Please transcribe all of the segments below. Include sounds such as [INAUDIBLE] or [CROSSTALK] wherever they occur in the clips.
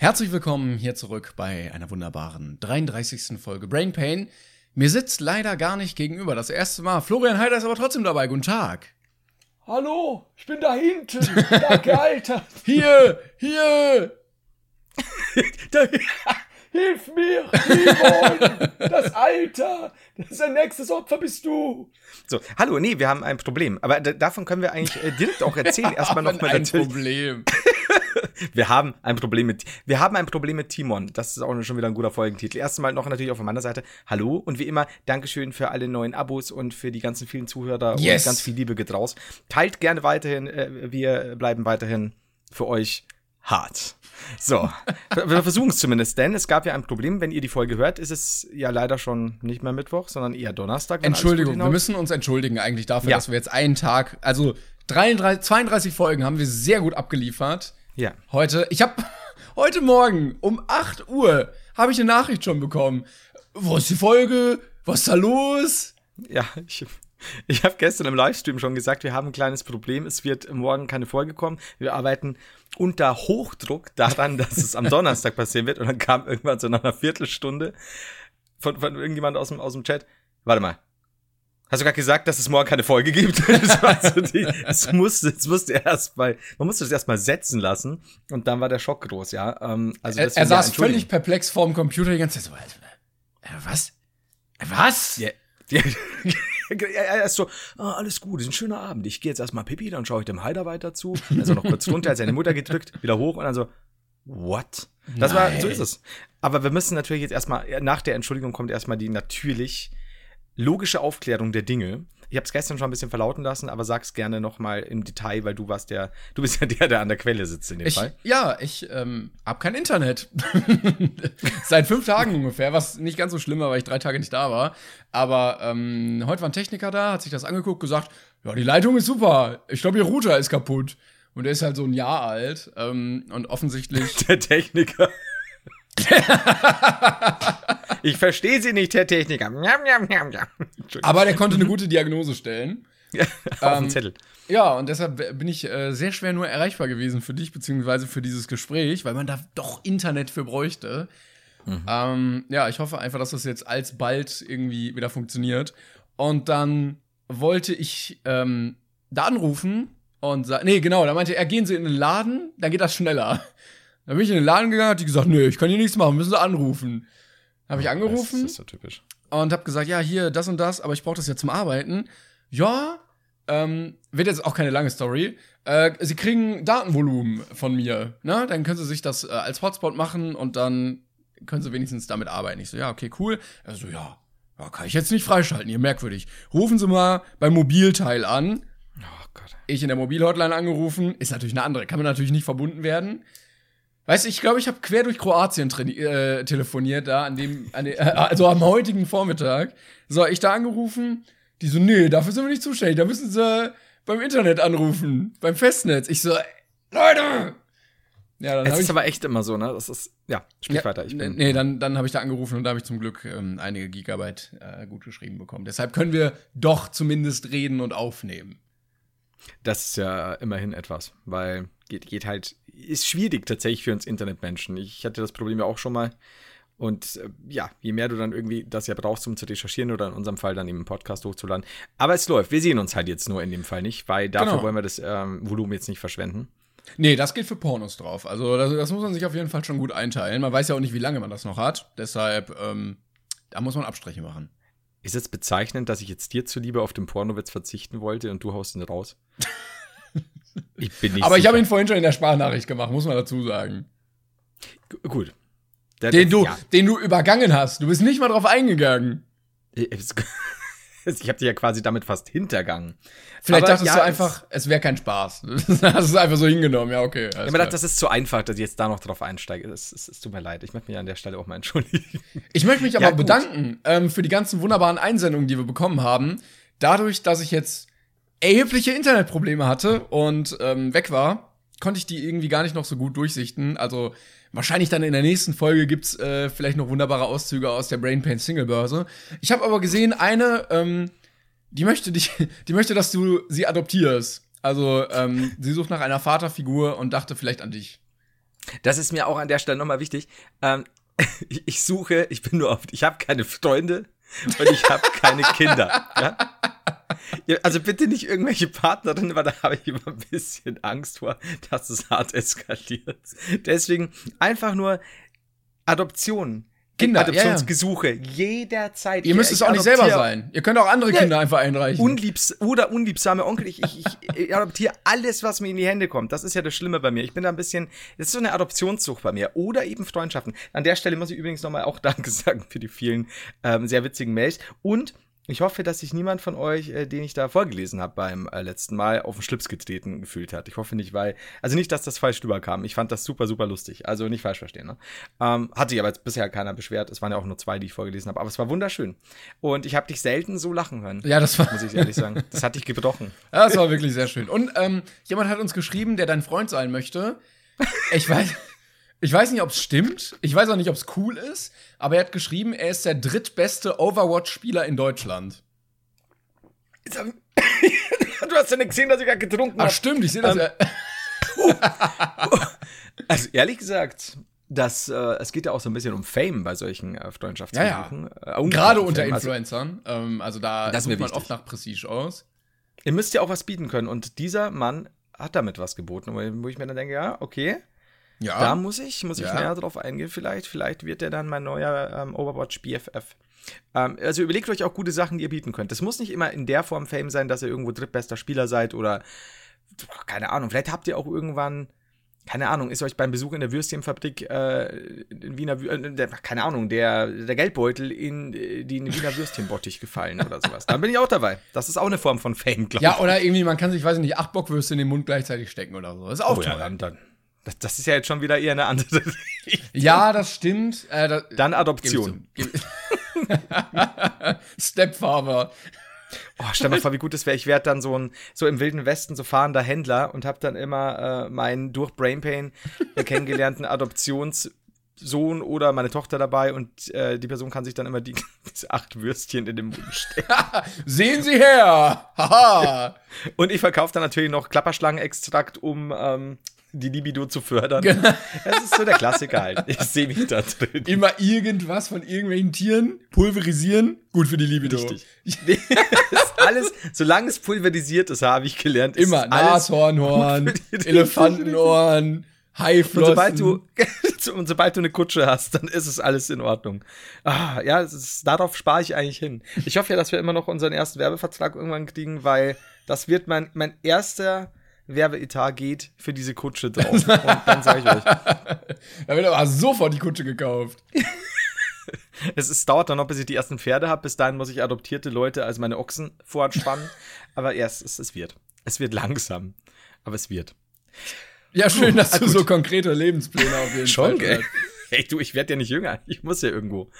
Herzlich willkommen hier zurück bei einer wunderbaren 33. Folge Brain Pain. Mir sitzt leider gar nicht gegenüber das erste Mal. Florian Heider ist aber trotzdem dabei. Guten Tag. Hallo, ich bin da hinten. Danke, Alter. [LAUGHS] Hier, hier. [LAUGHS] Hilf mir, Timon! Das Alter! Sein nächstes Opfer bist du! So, hallo, nee, wir haben ein Problem. Aber davon können wir eigentlich äh, direkt auch erzählen. [LAUGHS] Erstmal nochmal ein natürlich. Problem. Wir haben ein Problem mit, wir haben ein Problem mit Timon. Das ist auch schon wieder ein guter Folgentitel. Erstmal noch natürlich auf meiner Seite. Hallo und wie immer, Dankeschön für alle neuen Abos und für die ganzen vielen Zuhörer yes. und ganz viel Liebe geht raus. Teilt gerne weiterhin, äh, wir bleiben weiterhin für euch hart. So, [LAUGHS] wir versuchen es zumindest, denn es gab ja ein Problem, wenn ihr die Folge hört, ist es ja leider schon nicht mehr Mittwoch, sondern eher Donnerstag. Entschuldigung, wir müssen uns entschuldigen eigentlich dafür, ja. dass wir jetzt einen Tag, also 33, 32 Folgen haben wir sehr gut abgeliefert. Ja. Heute, ich habe [LAUGHS] heute Morgen um 8 Uhr habe ich eine Nachricht schon bekommen. Wo ist die Folge? Was ist da los? Ja, ich [LAUGHS] ich habe gestern im Livestream schon gesagt, wir haben ein kleines Problem. Es wird morgen keine Folge kommen. Wir arbeiten unter Hochdruck daran, [LAUGHS] dass es am Donnerstag passieren wird. Und dann kam irgendwann so nach einer Viertelstunde von, von irgendjemand aus dem, aus dem Chat. Warte mal. Hast du gerade gesagt, dass es morgen keine Folge gibt? [LAUGHS] das war so die, es musste, es musste erst mal, man musste es erst mal setzen lassen und dann war der Schock groß, ja. Ähm, also er, er saß völlig perplex vorm Computer die ganze Zeit so, äh, was? Was? [LAUGHS] Ja, ja, er ist so, oh, alles gut, ist ein schöner Abend. Ich gehe jetzt erstmal Pipi, dann schaue ich dem Heider weiter zu. Also noch kurz [LAUGHS] runter, hat seine Mutter gedrückt, wieder hoch und dann so, what? Das Nein. war, so ist es. Aber wir müssen natürlich jetzt erstmal, nach der Entschuldigung kommt erstmal die natürlich logische Aufklärung der Dinge. Ich habe es gestern schon ein bisschen verlauten lassen, aber sag's gerne noch mal im Detail, weil du warst der, du bist ja der, der an der Quelle sitzt in dem ich, Fall. Ja, ich ähm, habe kein Internet. [LAUGHS] Seit fünf Tagen ungefähr, was nicht ganz so schlimm war, weil ich drei Tage nicht da war. Aber ähm, heute war ein Techniker da, hat sich das angeguckt, gesagt, ja, die Leitung ist super. Ich glaube, ihr Router ist kaputt. Und der ist halt so ein Jahr alt ähm, und offensichtlich. [LAUGHS] Der Techniker. Ich verstehe Sie nicht, Herr Techniker. Aber der konnte eine gute Diagnose stellen. Ja, auf ähm, Zettel. Ja, und deshalb bin ich äh, sehr schwer nur erreichbar gewesen für dich, beziehungsweise für dieses Gespräch, weil man da doch Internet für bräuchte. Mhm. Ähm, ja, ich hoffe einfach, dass das jetzt alsbald irgendwie wieder funktioniert. Und dann wollte ich ähm, da anrufen und sagen, nee, genau, da meinte er, gehen Sie in den Laden, dann geht das schneller. Dann bin ich in den Laden gegangen, hat die gesagt, nee, ich kann hier nichts machen, müssen Sie anrufen. Habe ich angerufen. Das ist so typisch. Und habe gesagt, ja, hier, das und das, aber ich brauche das ja zum Arbeiten. Ja, ähm, wird jetzt auch keine lange Story. Äh, sie kriegen Datenvolumen von mir, ne? Dann können sie sich das äh, als Hotspot machen und dann können sie wenigstens damit arbeiten. Ich so, ja, okay, cool. Also, ja, ja, kann ich jetzt nicht freischalten, hier merkwürdig. Rufen Sie mal beim Mobilteil an. Oh Gott. Ich in der Mobilhotline angerufen, ist natürlich eine andere, kann man natürlich nicht verbunden werden. Weißt du, ich glaube, ich habe quer durch Kroatien äh, telefoniert da an dem, an de, äh, also am heutigen Vormittag. So, ich da angerufen, die so, nee, dafür sind wir nicht zuständig, da müssen sie beim Internet anrufen, beim Festnetz. Ich so, Leute! Ja, dann es ist aber echt immer so, ne? Das ist, ja, sprich ja, weiter. Ich bin, nee, dann, dann habe ich da angerufen und da habe ich zum Glück ähm, einige Gigabyte äh, gut geschrieben bekommen. Deshalb können wir doch zumindest reden und aufnehmen. Das ist ja immerhin etwas, weil geht, geht halt, ist schwierig tatsächlich für uns Internetmenschen. Ich hatte das Problem ja auch schon mal. Und äh, ja, je mehr du dann irgendwie das ja brauchst, um zu recherchieren oder in unserem Fall dann eben einen Podcast hochzuladen. Aber es läuft. Wir sehen uns halt jetzt nur in dem Fall nicht, weil dafür genau. wollen wir das ähm, Volumen jetzt nicht verschwenden. Nee, das geht für Pornos drauf. Also das, das, muss man sich auf jeden Fall schon gut einteilen. Man weiß ja auch nicht, wie lange man das noch hat. Deshalb, ähm, da muss man Abstriche machen. Ist es bezeichnend, dass ich jetzt dir zuliebe auf den Pornowitz verzichten wollte und du haust ihn raus? [LAUGHS] ich bin nicht Aber ich habe ihn vorhin schon in der Sprachnachricht gemacht, muss man dazu sagen. G gut. Der, den, du, ja. den du übergangen hast. Du bist nicht mal drauf eingegangen. [LAUGHS] Ich habe dich ja quasi damit fast hintergangen. Vielleicht aber, dachtest ja, du einfach, es wäre kein Spaß. [LAUGHS] hast es einfach so hingenommen. Ja, okay. Ja, aber das ist zu einfach, dass ich jetzt da noch drauf einsteige. Es, es, es tut mir leid. Ich möchte mich an der Stelle auch mal entschuldigen. [LAUGHS] Ich möchte mich aber ja, bedanken ähm, für die ganzen wunderbaren Einsendungen, die wir bekommen haben. Dadurch, dass ich jetzt erhebliche Internetprobleme hatte und ähm, weg war, konnte ich die irgendwie gar nicht noch so gut durchsichten. Also Wahrscheinlich dann in der nächsten Folge gibt's äh, vielleicht noch wunderbare Auszüge aus der Brain Pain Single Börse. Ich habe aber gesehen, eine, ähm, die möchte dich, [LAUGHS] die möchte, dass du sie adoptierst. Also ähm, sie sucht nach einer Vaterfigur und dachte vielleicht an dich. Das ist mir auch an der Stelle nochmal wichtig. Ähm, ich, [LAUGHS] ich suche, ich bin nur oft, ich habe keine Freunde und ich habe keine Kinder. [LAUGHS] Ja? Ja, also bitte nicht irgendwelche Partnerinnen, weil da habe ich immer ein bisschen Angst vor, dass es hart eskaliert. Deswegen einfach nur Adoption. Kinder, Adoptionsgesuche jederzeit. Ihr müsst es auch nicht selber sein. Ihr könnt auch andere Ja. Kinder einfach einreichen. Unliebs oder unliebsame Onkel. Ich, ich, ich adoptiere alles, was mir in die Hände kommt. Das ist ja das Schlimme bei mir. Ich bin da ein bisschen, das ist so eine Adoptionssucht bei mir. Oder eben Freundschaften. An der Stelle muss ich übrigens nochmal auch Danke [LAUGHS] sagen für die vielen ähm, sehr witzigen Mails. Und ich hoffe, dass sich niemand von euch, äh, den ich da vorgelesen habe beim äh, letzten Mal, auf den Schlips getreten gefühlt hat. Ich hoffe nicht, weil, also nicht, dass das falsch rüberkam. Ich fand das super, super lustig. Also nicht falsch verstehen. Ne? Ähm, hat sich aber jetzt bisher keiner beschwert. Es waren ja auch nur zwei, die ich vorgelesen habe. Aber es war wunderschön. Und ich habe dich selten so lachen hören. ja, das war, Muss ich ehrlich sagen. Das hat dich gebrochen. [LAUGHS] das war wirklich sehr schön. Und ähm, jemand hat uns geschrieben, der dein Freund sein möchte. Ich weiß, ich weiß nicht, ob es stimmt. Ich weiß auch nicht, ob es cool ist. Aber er hat geschrieben, er ist der drittbeste Overwatch-Spieler in Deutschland. [LAUGHS] Du hast ja nicht gesehen, dass ich gerade getrunken Ach habe. stimmt, ich sehe das Ähm, ja. [LAUGHS] Also ehrlich gesagt, das, äh, es geht ja auch so ein bisschen um Fame bei solchen äh, Freundschaftsversuchen. Äh, unglaublichen Gerade unter Fame. Also, Influencern. ähm, also da Das sucht man oft nach Prestige aus. ihr müsst ja auch was bieten können. Und dieser Mann hat damit was geboten, wo ich mir dann denke, ja, okay, Ja. da muss ich, muss ich Ja. näher drauf eingehen vielleicht. Vielleicht wird der dann mein neuer ähm, Overwatch BFF. Ähm, also überlegt euch auch gute Sachen, die ihr bieten könnt. Das muss nicht immer in der Form Fame sein, dass ihr irgendwo drittbester Spieler seid oder keine Ahnung. Vielleicht habt ihr auch irgendwann keine Ahnung, ist euch beim Besuch in der Würstchenfabrik äh, in Wiener, äh, der, keine Ahnung, der, der Geldbeutel in den Wiener Würstchenbottich [LAUGHS] gefallen oder sowas. Dann bin ich auch dabei. Das ist auch eine Form von Fame, glaube ich. ja, oder irgendwie, man kann sich, weiß ich nicht, acht Bockwürste in den Mund gleichzeitig stecken oder so. Das ist auch oh, ja, toll. dann, dann. Das, das ist ja jetzt schon wieder eher eine andere. Ja, das stimmt. Äh, da, Dann Adoption. [LAUGHS] Stepfather. Oh, stell mal vor, wie gut es wäre. Ich werde dann so ein, so im Wilden Westen, so fahrender Händler und habe dann immer äh, meinen durch Brainpain kennengelernten [LAUGHS] Adoptionssohn oder meine Tochter dabei und äh, die Person kann sich dann immer die diese [LAUGHS] acht Würstchen in den Mund stecken. Sehen Sie her! Haha! Und ich verkaufe dann natürlich noch Klapperschlangenextrakt, um ähm, die Libido zu fördern. Genau. Das ist so der Klassiker halt. Ich sehe mich da drin. Immer irgendwas von irgendwelchen Tieren pulverisieren, gut für die Libido. Richtig. [LAUGHS] Das ist alles, solange es pulverisiert ist, habe ich gelernt. Immer Nashornhorn, Elefantenohren, Und Haiflossen. sobald du, [LAUGHS] und sobald du eine Kutsche hast, dann ist es alles in Ordnung. Ah, ja, ist, darauf spare ich eigentlich hin. Ich hoffe ja, dass wir immer noch unseren ersten Werbevertrag irgendwann kriegen, weil das wird mein, mein erster Werbeetat geht für diese Kutsche [LAUGHS] drauf. Und dann sage ich euch, da wird aber sofort die Kutsche gekauft. [LAUGHS] es ist, dauert dann noch, bis ich die ersten Pferde habe. Bis dahin muss ich adoptierte Leute als meine Ochsen voranspannen. Aber erst, es, es wird. Es wird langsam. Aber es wird. Ja, schön, dass du so konkrete Lebenspläne auf jeden [LAUGHS] Schon, Fall gell? Hey, du, ich werde ja nicht jünger. Ich muss ja irgendwo.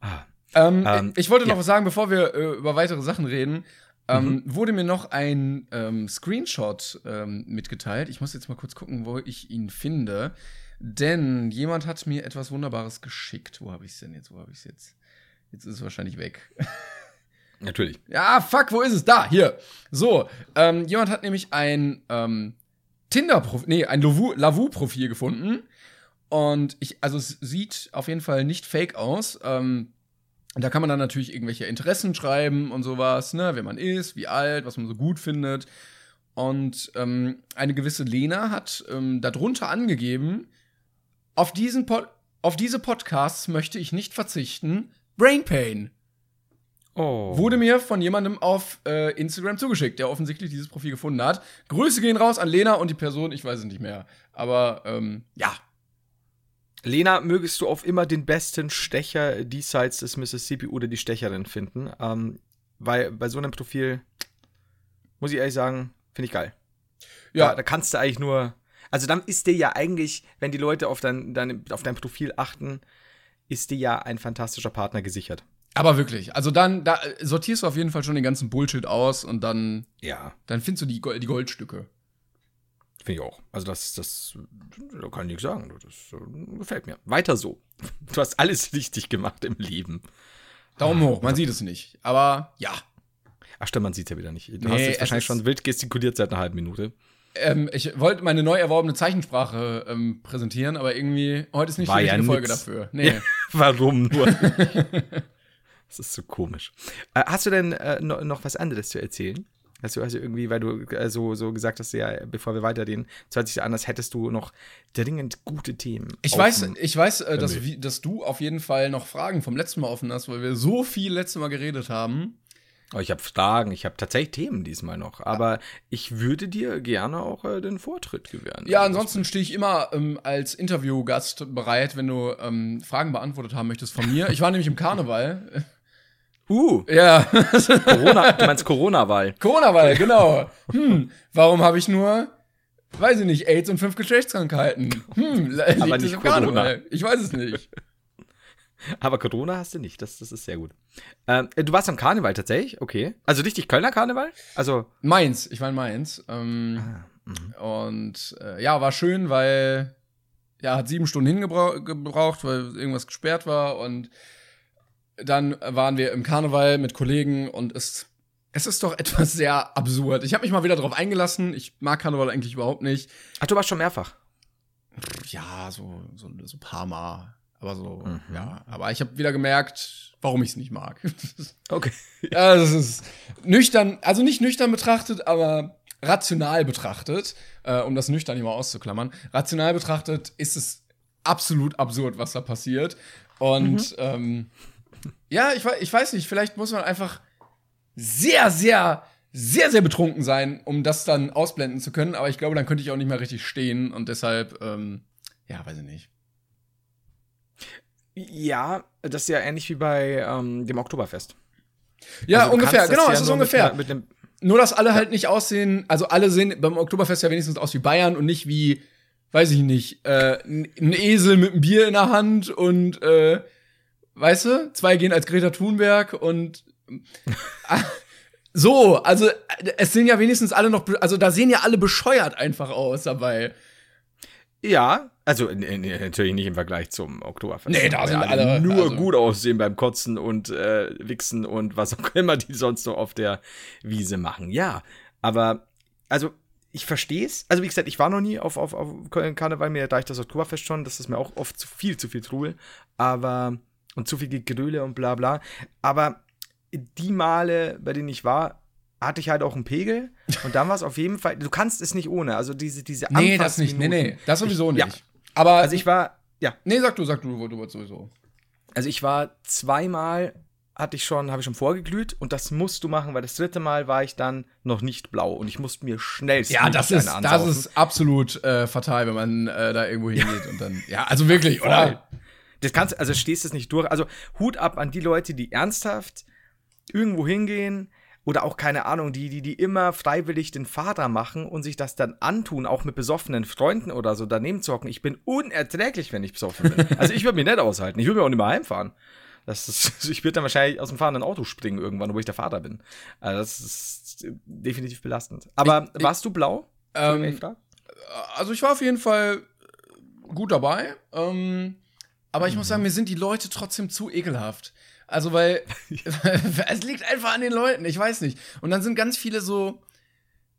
Ah. Ähm, Ähm, ich wollte noch ja. was sagen, bevor wir äh, über weitere Sachen reden. Ähm, Mhm. Wurde mir noch ein ähm, Screenshot ähm, mitgeteilt. Ich muss jetzt mal kurz gucken, wo ich ihn finde. Denn jemand hat mir etwas Wunderbares geschickt. Wo habe ich es denn jetzt? Wo habe ich es jetzt? Jetzt ist es wahrscheinlich weg. [LAUGHS] Natürlich. Ja, fuck, wo ist es? Da, hier. So, ähm, jemand hat nämlich ein ähm, Tinder-Profil, nee, ein Lavu- Lavu-Profil gefunden. Und ich, also es sieht auf jeden Fall nicht fake aus. Ähm, da kann man dann natürlich irgendwelche Interessen schreiben und sowas, ne, wer man ist, wie alt, was man so gut findet. Und ähm, eine gewisse Lena hat ähm, darunter angegeben, auf, diesen Pod auf diese Podcasts möchte ich nicht verzichten. Brain Pain. Oh. Wurde mir von jemandem auf äh, Instagram zugeschickt, der offensichtlich dieses Profil gefunden hat. Grüße gehen raus an Lena und die Person, ich weiß es nicht mehr. Aber ähm, ja, Lena, mögest du auf immer den besten Stecher diesseits des Mississippi oder die Stecherin finden. Ähm, weil bei so einem Profil, muss ich ehrlich sagen, finde ich geil. ja, Da, da kannst du eigentlich nur. Also dann ist dir ja eigentlich, wenn die Leute auf dein, dein, auf dein Profil achten, ist dir ja ein fantastischer Partner gesichert. aber wirklich. Also dann, da äh, sortierst du auf jeden Fall schon den ganzen Bullshit aus und dann, Ja. dann findest du die, die Goldstücke. Finde ich auch. Also das, das, da kann ich nichts sagen. Das äh, gefällt mir. Weiter so. [LAUGHS] Du hast alles richtig gemacht im Leben. Daumen hoch, man sieht es nicht. Aber ja. Ach stimmt, man sieht ja wieder nicht. Du Nee, hast es jetzt wahrscheinlich schon wild gestikuliert seit einer halben Minute. ähm, ich wollte meine neu erworbene Zeichensprache ähm, präsentieren, aber irgendwie heute ist nicht War die ja richtige Folge nix. dafür. [LAUGHS] Nee. Warum nur? [LAUGHS] das ist so komisch. Äh, hast du denn äh, no, noch was anderes zu erzählen? Hast du also irgendwie, weil du äh, so, so gesagt hast, ja, bevor wir weitergehen, es hört sich an, als hättest du noch dringend gute Themen. Ich weiß, ich weiß, äh, dass, wie, dass du auf jeden Fall noch Fragen vom letzten Mal offen hast, weil wir so viel letztes Mal geredet haben. Oh, ich habe Fragen, ich habe tatsächlich Themen diesmal noch, aber ich würde dir gerne auch äh, den Vortritt gewähren. Ja, Also, ansonsten stehe ich immer ähm, als Interviewgast bereit, wenn du ähm, Fragen beantwortet haben möchtest von mir. Ich war nämlich im Karneval. [LAUGHS] Uh, ja, Corona, du meinst Corona-Wahl. Corona-Wahl, genau. Hm, warum habe ich nur, weiß ich nicht, AIDS und fünf Geschlechtskrankheiten? Hm, liegt Aber nicht Corona. Ich weiß es nicht. Aber Corona hast du nicht, das, das ist sehr gut. Ähm, du warst am Karneval tatsächlich? Okay. Also richtig Kölner Karneval? Also, Mainz, ich war in Mainz. Ähm, Und äh, ja, war schön, weil ja, hat sieben Stunden hingebraucht, weil irgendwas gesperrt war. Und dann waren wir im Karneval mit Kollegen und es, es ist doch etwas sehr absurd. Ich habe mich mal wieder drauf eingelassen. Ich mag Karneval eigentlich überhaupt nicht. ach, du warst schon mehrfach. Ja, so, so, so ein paar Mal. Aber so, Mhm. ja. Aber ich habe wieder gemerkt, warum ich es nicht mag. [LAUGHS] Okay. Ja, das ist nüchtern, also nicht nüchtern betrachtet, aber rational betrachtet, äh, um das nüchtern mal auszuklammern, rational betrachtet ist es absolut absurd, was da passiert. Und ähm, ja, ich, ich weiß nicht, vielleicht muss man einfach sehr, sehr, sehr, sehr betrunken sein, um das dann ausblenden zu können. Aber ich glaube, dann könnte ich auch nicht mehr richtig stehen und deshalb, ähm, ja, weiß ich nicht. Ja, das ist ja ähnlich wie bei ähm, dem Oktoberfest. Ja, Also ungefähr, genau, ja es ist ungefähr. Mit, mit Nur, dass alle halt nicht aussehen, also alle sehen beim Oktoberfest ja wenigstens aus wie Bayern und nicht wie, weiß ich nicht, äh, ein Esel mit einem Bier in der Hand und, äh, weißt du, zwei gehen als Greta Thunberg und [LAUGHS] Ah, so, also es sehen ja wenigstens alle noch, also da sehen ja alle bescheuert einfach aus dabei. ja, also natürlich nicht im Vergleich zum Oktoberfest. Nee, da sind alle- nur also- gut aussehen beim Kotzen und äh, Wichsen und was auch immer die sonst so auf der Wiese machen. Ja, aber also ich verstehe es. Also wie gesagt, ich war noch nie auf, auf, auf Karneval, mir da ich das Oktoberfest schon, das ist mir auch oft zu viel, zu viel Trubel, aber und zu viel Gegröle und bla bla. Aber die Male, bei denen ich war, hatte ich halt auch einen Pegel und dann war es auf jeden Fall, du kannst es nicht ohne, also diese, diese Nee, das nicht, nee, nee, das sowieso Ich- nicht. ja. Aber, Also ich war, ja, nee, sag du, sag du, du, du wolltest sowieso. also ich war zweimal, hatte ich schon, habe ich schon vorgeglüht und das musst du machen, weil das dritte Mal war ich dann noch nicht blau und ich musste mir schnellstens Ja, das ist, das ist absolut äh, fatal, wenn man äh, da irgendwo hingeht und dann, ja, also wirklich, [LAUGHS] oder? Das kannst, also stehst es nicht durch. Also Hut ab an die Leute, die ernsthaft irgendwo hingehen oder auch keine Ahnung, die, die, die immer freiwillig den Vater machen und sich das dann antun, auch mit besoffenen Freunden oder so daneben zocken. Ich bin unerträglich, wenn ich besoffen bin. Also ich würde mich nicht aushalten. Ich würde mir auch nicht mehr heimfahren. Das ist, [LAUGHS] ich würde dann wahrscheinlich aus dem fahrenden Auto springen irgendwann, wo ich der Vater bin. Also das ist definitiv belastend. Aber Ich- warst du blau? Ähm, ich also ich war auf jeden Fall gut dabei. Ähm, aber ich muss sagen, mir sind die Leute trotzdem zu ekelhaft. Also, weil [LAUGHS] [LAUGHS] es liegt einfach an den Leuten, ich weiß nicht. Und dann sind ganz viele so,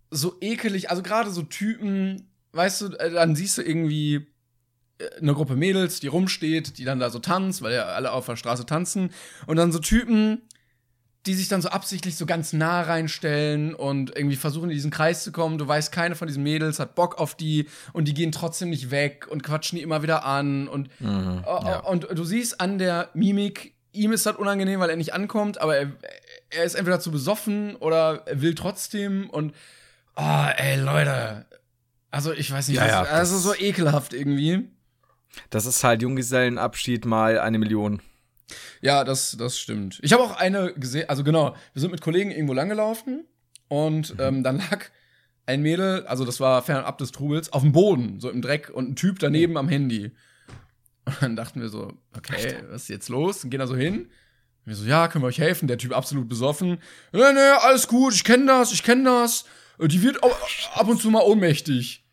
so ekelig, also gerade so Typen, weißt du, äh, dann siehst du irgendwie äh, eine Gruppe Mädels, die rumsteht, die dann da so tanzt, weil ja alle auf der Straße tanzen. Und dann so Typen, die sich dann so absichtlich so ganz nah reinstellen und irgendwie versuchen, in diesen Kreis zu kommen. Du weißt, keine von diesen Mädels hat Bock auf die und die gehen trotzdem nicht weg und quatschen die immer wieder an. Und, Mhm, oh, ja. und du siehst an der Mimik, ihm ist das unangenehm, weil er nicht ankommt, aber er, er ist entweder zu besoffen oder er will trotzdem und oh, ey, Leute. Also, ich weiß nicht, Ja, das, ja, also so ekelhaft irgendwie. Das ist halt Junggesellenabschied mal eine Million. Ja, das, das stimmt. Ich habe auch eine gesehen, also genau, wir sind mit Kollegen irgendwo langgelaufen und ähm, dann lag ein Mädel, also das war fernab des Trubels, auf dem Boden, so im Dreck und ein Typ daneben am Handy. Und dann dachten wir so, okay, was ist jetzt los? Und gehen da so hin. Und wir so, ja, können wir euch helfen? Der Typ absolut besoffen. Nee, nee, alles gut, ich kenne das, ich kenne das. Die wird ab und zu mal ohnmächtig.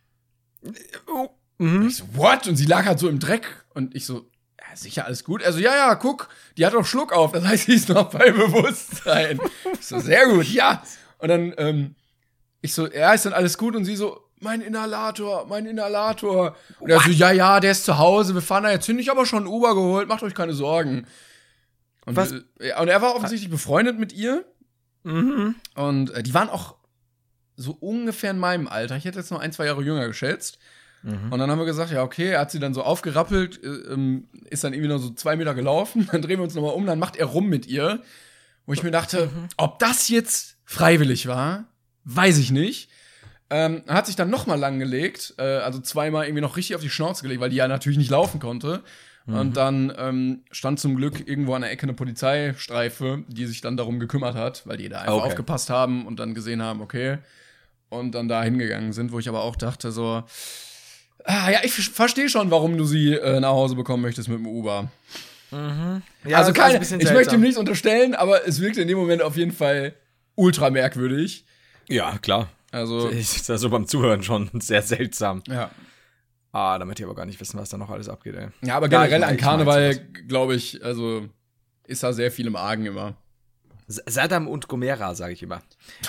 Oh. Mhm. Ich so, what? Und sie lag halt so im Dreck. Und ich so, ja, sicher alles gut. Also, ja, ja, guck, die hat doch Schluck auf. Das [LAUGHS] heißt, sie ist noch bei Bewusstsein. Ich [LAUGHS] so, sehr gut, ja. Und dann, ähm, ich so, ja, ist dann alles gut? Und sie so, mein Inhalator, mein Inhalator. Und er so, ja, ja, der ist zu Hause, wir fahren da jetzt hin, ich habe aber schon ein Uber geholt, macht euch keine Sorgen. Und, Was? äh, und er war offensichtlich befreundet mit ihr. Mhm. Und äh, die waren auch so ungefähr in meinem Alter. Ich hätte jetzt noch ein, zwei Jahre jünger geschätzt. Mhm. Und dann haben wir gesagt, ja, okay, er hat sie dann so aufgerappelt, äh, ähm, ist dann irgendwie noch so zwei Meter gelaufen, [LAUGHS] dann drehen wir uns nochmal um, dann macht er rum mit ihr. Wo ich mir dachte, Mhm. ob das jetzt freiwillig war, weiß ich nicht. Ähm, er hat sich dann nochmal langgelegt, äh, also zweimal irgendwie noch richtig auf die Schnauze gelegt, weil die ja natürlich nicht laufen konnte. Mhm. Und dann ähm, stand zum Glück irgendwo an der Ecke eine Polizeistreife, die sich dann darum gekümmert hat, weil die da einfach Okay. aufgepasst haben und dann gesehen haben, okay, und dann da hingegangen sind, wo ich aber auch dachte, so, ah, ja, ich verstehe schon, warum du sie äh, nach Hause bekommen möchtest mit dem Uber. Ja, also das keine, ich möchte ihm nichts unterstellen, aber es wirkte in dem Moment auf jeden Fall ultra merkwürdig. Ja, klar. Also, Ist also beim Zuhören schon [LAUGHS] sehr seltsam. ja. Ah, damit ich aber gar nicht wissen, was da noch alles abgeht, ey. Ja, aber Ja, ich generell mein- an Karneval, glaube ich, also ist da sehr viel im Argen immer. Saddam und Gomera, sage ich immer.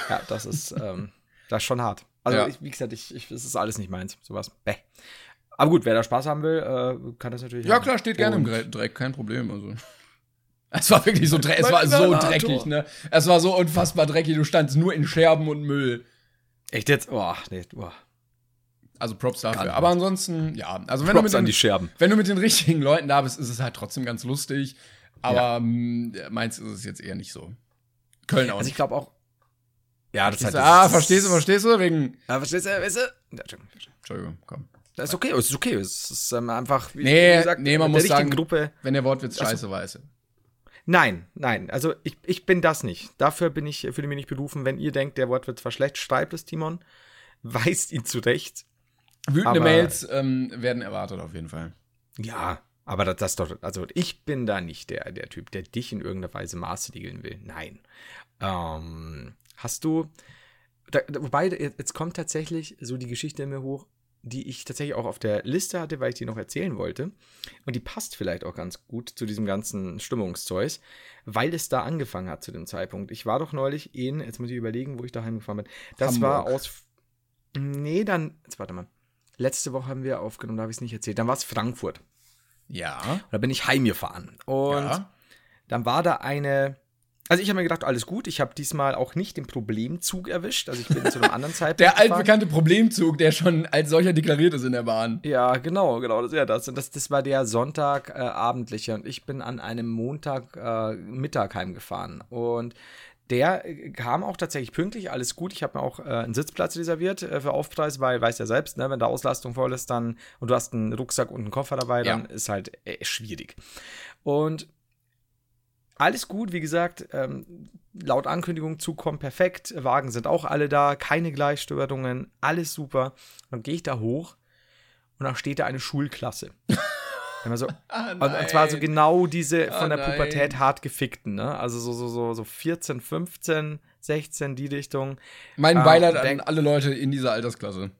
Ja, das ist, [LAUGHS] ähm, das ist schon hart. Also, Ja. ich, wie gesagt, ich, ich, das ist alles nicht meins, sowas. Bäh. Aber gut, wer da Spaß haben will, äh, kann das natürlich Ja, haben. klar, steht gerne im Dreck, kein Problem. Also. [LAUGHS] Es war wirklich so dreckig, es war so dreckig, ne? Es war so unfassbar dreckig, du standst nur in Scherben und Müll. Echt jetzt? Oh, nee, oh. Also Props dafür. Aber ansonsten, ja. Also wenn Props du, an mit die den, Scherben. wenn du mit den richtigen Leuten da bist, ist es halt trotzdem ganz lustig. Aber mm, meins ist es jetzt eher nicht so. Köln auch Also ich glaube auch. Ja, das ist halt. ah, das- verstehst du, verstehst du? Wegen. Ah, verstehst du, weißt du? Ja, Entschuldigung. Entschuldigung, komm. Das ist okay, es ist okay. Es ist ähm, einfach, wie Nee, gesagt, nee, man muss sagen- Gruppe. Wenn der Wortwitz scheiße weiß. Nein, nein, also ich, ich bin das nicht. Dafür bin ich, fühle mich nicht berufen. Wenn ihr denkt, der Wort wird zwar schlecht, schreibt es, Timon. [LAUGHS] Weist ihn zurecht. Wütende Aber- Mails ähm, werden erwartet auf jeden Fall. Ja, aber das, das doch, also ich bin da nicht der, der Typ, der dich in irgendeiner Weise maßregeln will. Nein. Ähm, hast du, da, wobei, jetzt kommt tatsächlich so die Geschichte in mir hoch, die ich tatsächlich auch auf der Liste hatte, weil ich die noch erzählen wollte. Und die passt vielleicht auch ganz gut zu diesem ganzen Stimmungszeug, weil es da angefangen hat zu dem Zeitpunkt. Ich war doch neulich in, jetzt muss ich überlegen, wo ich daheim gefahren bin. Das war Hamburg. aus. Nee, dann, jetzt warte mal. Letzte Woche haben wir aufgenommen, da habe ich es nicht erzählt. Dann war es Frankfurt. Ja. Da bin ich heimgefahren. Und ja. dann war da eine. Also ich habe mir gedacht, alles gut. Ich habe diesmal auch nicht den Problemzug erwischt. Also ich bin zu einem anderen [LAUGHS] Zeitpunkt. Der gefahren. altbekannte Problemzug, der schon als solcher deklariert ist in der Bahn. Ja, genau, genau, das ist ja das. Und das, das war der Sonntag äh, und ich bin an einem Montag äh, heimgefahren. Und der äh, kam auch tatsächlich pünktlich, alles gut. Ich habe mir auch äh, einen Sitzplatz reserviert äh, für Aufpreis, weil, weißt ja selbst, ne, wenn da Auslastung voll ist, dann und du hast einen Rucksack und einen Koffer dabei, dann ist halt äh, schwierig. Und alles gut, wie gesagt, ähm, laut Ankündigung Zug kommt perfekt, Wagen sind auch alle da, keine Gleichstörungen, alles super. Dann gehe ich da hoch und da steht da eine Schulklasse. [LAUGHS] So, Ah, und, zwar so genau diese Ah, von der nein. Pubertät hart gefickten, ne? Also so, so, so, so 14, 15, 16, die Richtung. Mein Ah, Beileid an denk- alle Leute in dieser Altersklasse.